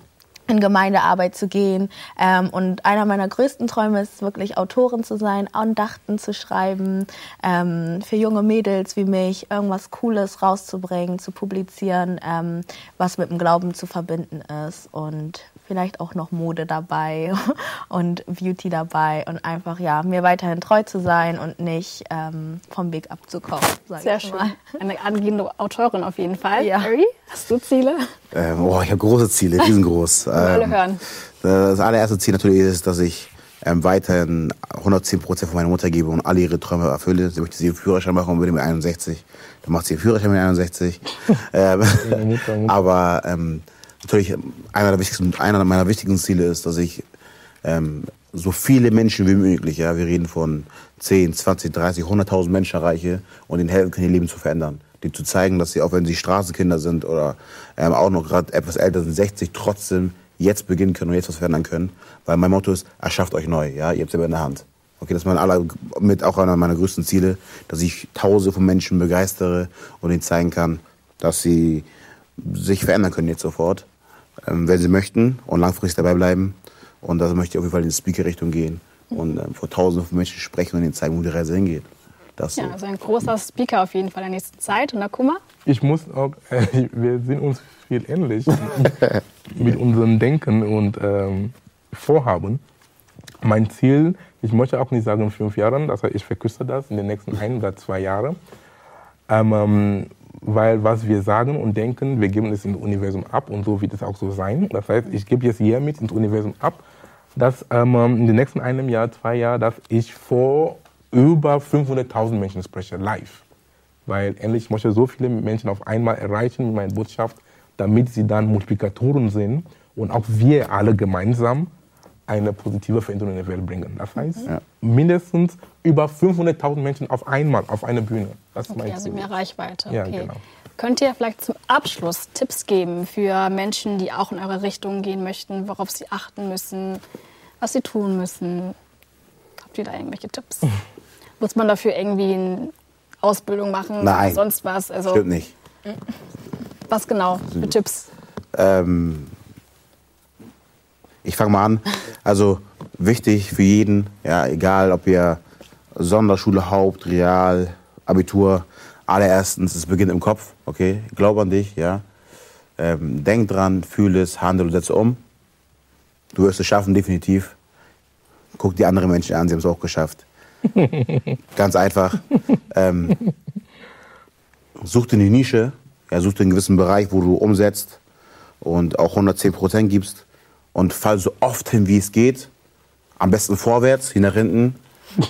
in Gemeindearbeit zu gehen. Ähm, und einer meiner größten Träume ist wirklich Autorin zu sein, Andachten zu schreiben, ähm, für junge Mädels wie mich irgendwas Cooles rauszubringen, zu publizieren, ähm, was mit dem Glauben zu verbinden ist und vielleicht auch noch Mode dabei und Beauty dabei und einfach ja mir weiterhin treu zu sein und nicht ähm, vom Weg abzukommen. sag Sehr ich schön. mal. Eine angehende Autorin auf jeden Fall. Ja. Harry, hast du Ziele? Ähm, oh, ich habe große Ziele, riesengroß. alle Ähm, hören. Das allererste Ziel natürlich ist, dass ich ähm, weiterhin 110 Prozent von meiner Mutter gebe und alle ihre Träume erfülle. Sie möchte sie einen Führerschein machen und bin mit 61. Dann macht sie einen Führerschein mit 61. ähm, aber ähm, natürlich ähm, einer, der einer meiner wichtigsten Ziele ist, dass ich ähm, so viele Menschen wie möglich, ja, wir reden von 10, 20, 30, 100.000 Menschen erreiche und ihnen helfen kann, ihr Leben zu verändern. Die zu zeigen, dass sie, auch wenn sie Straßenkinder sind oder ähm, auch noch gerade etwas älter sind, 60, trotzdem jetzt beginnen können und jetzt was verändern können. Weil mein Motto ist, erschafft euch neu, ja, ihr habt selber in der Hand. Okay, das ist mein aller, mit auch einer meiner größten Ziele, dass ich tausende von Menschen begeistere und ihnen zeigen kann, dass sie sich verändern können jetzt sofort, wenn sie möchten und langfristig dabei bleiben. Und da möchte ich auf jeden Fall in die Speaker-Richtung gehen und ähm, vor tausenden von Menschen sprechen und ihnen zeigen, wo die Reise hingeht. Das so. Ja, also ein großer Speaker auf jeden Fall der nächsten Zeit. Und Akuma? Ich muss auch, äh, wir sind uns viel ähnlich mit unserem Denken und ähm, Vorhaben. Mein Ziel, ich möchte auch nicht sagen in fünf Jahren, das heißt, ich verkürze das in den nächsten ein oder zwei Jahren. Ähm, ähm, weil was wir sagen und denken, wir geben es ins Universum ab und so wird es auch so sein. Das heißt, ich gebe jetzt hier mit ins Universum ab, dass ähm, in den nächsten einem Jahr, zwei Jahren, dass ich vor über 500.000 Menschen spreche, live. Weil endlich möchte ich so viele Menschen auf einmal erreichen mit meiner Botschaft, damit sie dann Multiplikatoren sind und auch wir alle gemeinsam eine positive Veränderung in die Welt bringen. Das heißt, Ja. mindestens über 500.000 Menschen auf einmal auf einer Bühne. Das ist Okay, also mehr Reichweite. Ja, okay. genau. Könnt ihr vielleicht zum Abschluss Tipps geben für Menschen, die auch in eure Richtung gehen möchten, worauf sie achten müssen, was sie tun müssen? Habt ihr da irgendwelche Tipps? Muss man dafür irgendwie eine Ausbildung machen Nein. oder sonst was? Also Stimmt nicht. was genau für Tipps? Ähm, ich fange mal an. Also wichtig für jeden, ja, egal ob ihr Sonderschule, Haupt, Real, Abitur, allererstens, es beginnt im Kopf, okay? Glaub an dich, ja? Ähm, denk dran, fühle es, handle und setze um. Du wirst es schaffen, definitiv. Guck die anderen Menschen an, sie haben es auch geschafft. Ganz einfach. Ähm, such dir eine Nische, ja, such dir einen gewissen Bereich, wo du umsetzt und auch 110 Prozent gibst und fall so oft hin, wie es geht. Am besten vorwärts, hin nach hinten.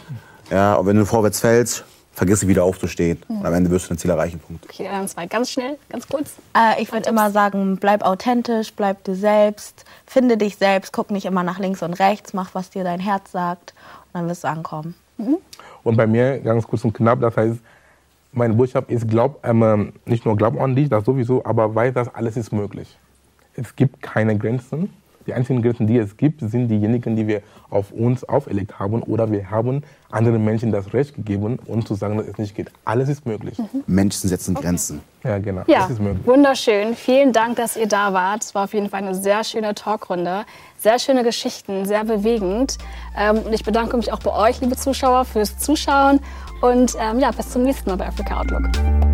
Ja, und wenn du vorwärts fällst, vergiss wieder aufzustehen. Und am Ende wirst du dein Ziel erreichen. Punkt. Okay, dann zwei ganz schnell, ganz kurz. Äh, ich würde immer sagen, bleib authentisch, bleib du selbst, finde dich selbst, guck nicht immer nach links und rechts, mach, was dir dein Herz sagt und dann wirst du ankommen. Und bei mir ganz kurz und knapp, das heißt, meine Botschaft ist, glaub, ähm, nicht nur glaub an dich, das sowieso, aber weiß, dass alles ist möglich. Es gibt keine Grenzen. Die einzigen Grenzen, die es gibt, sind diejenigen, die wir auf uns auferlegt haben oder wir haben anderen Menschen das Recht gegeben, uns zu sagen, dass es nicht geht. Alles ist möglich. Menschen setzen Grenzen. Ja, genau. Ja, Es ist möglich. wunderschön. Vielen Dank, dass ihr da wart. Es war auf jeden Fall eine sehr schöne Talkrunde. Sehr schöne Geschichten, sehr bewegend. Ähm, und ich bedanke mich auch bei euch, liebe Zuschauer, fürs Zuschauen. Und ähm, ja, bis zum nächsten Mal bei Africa Outlook.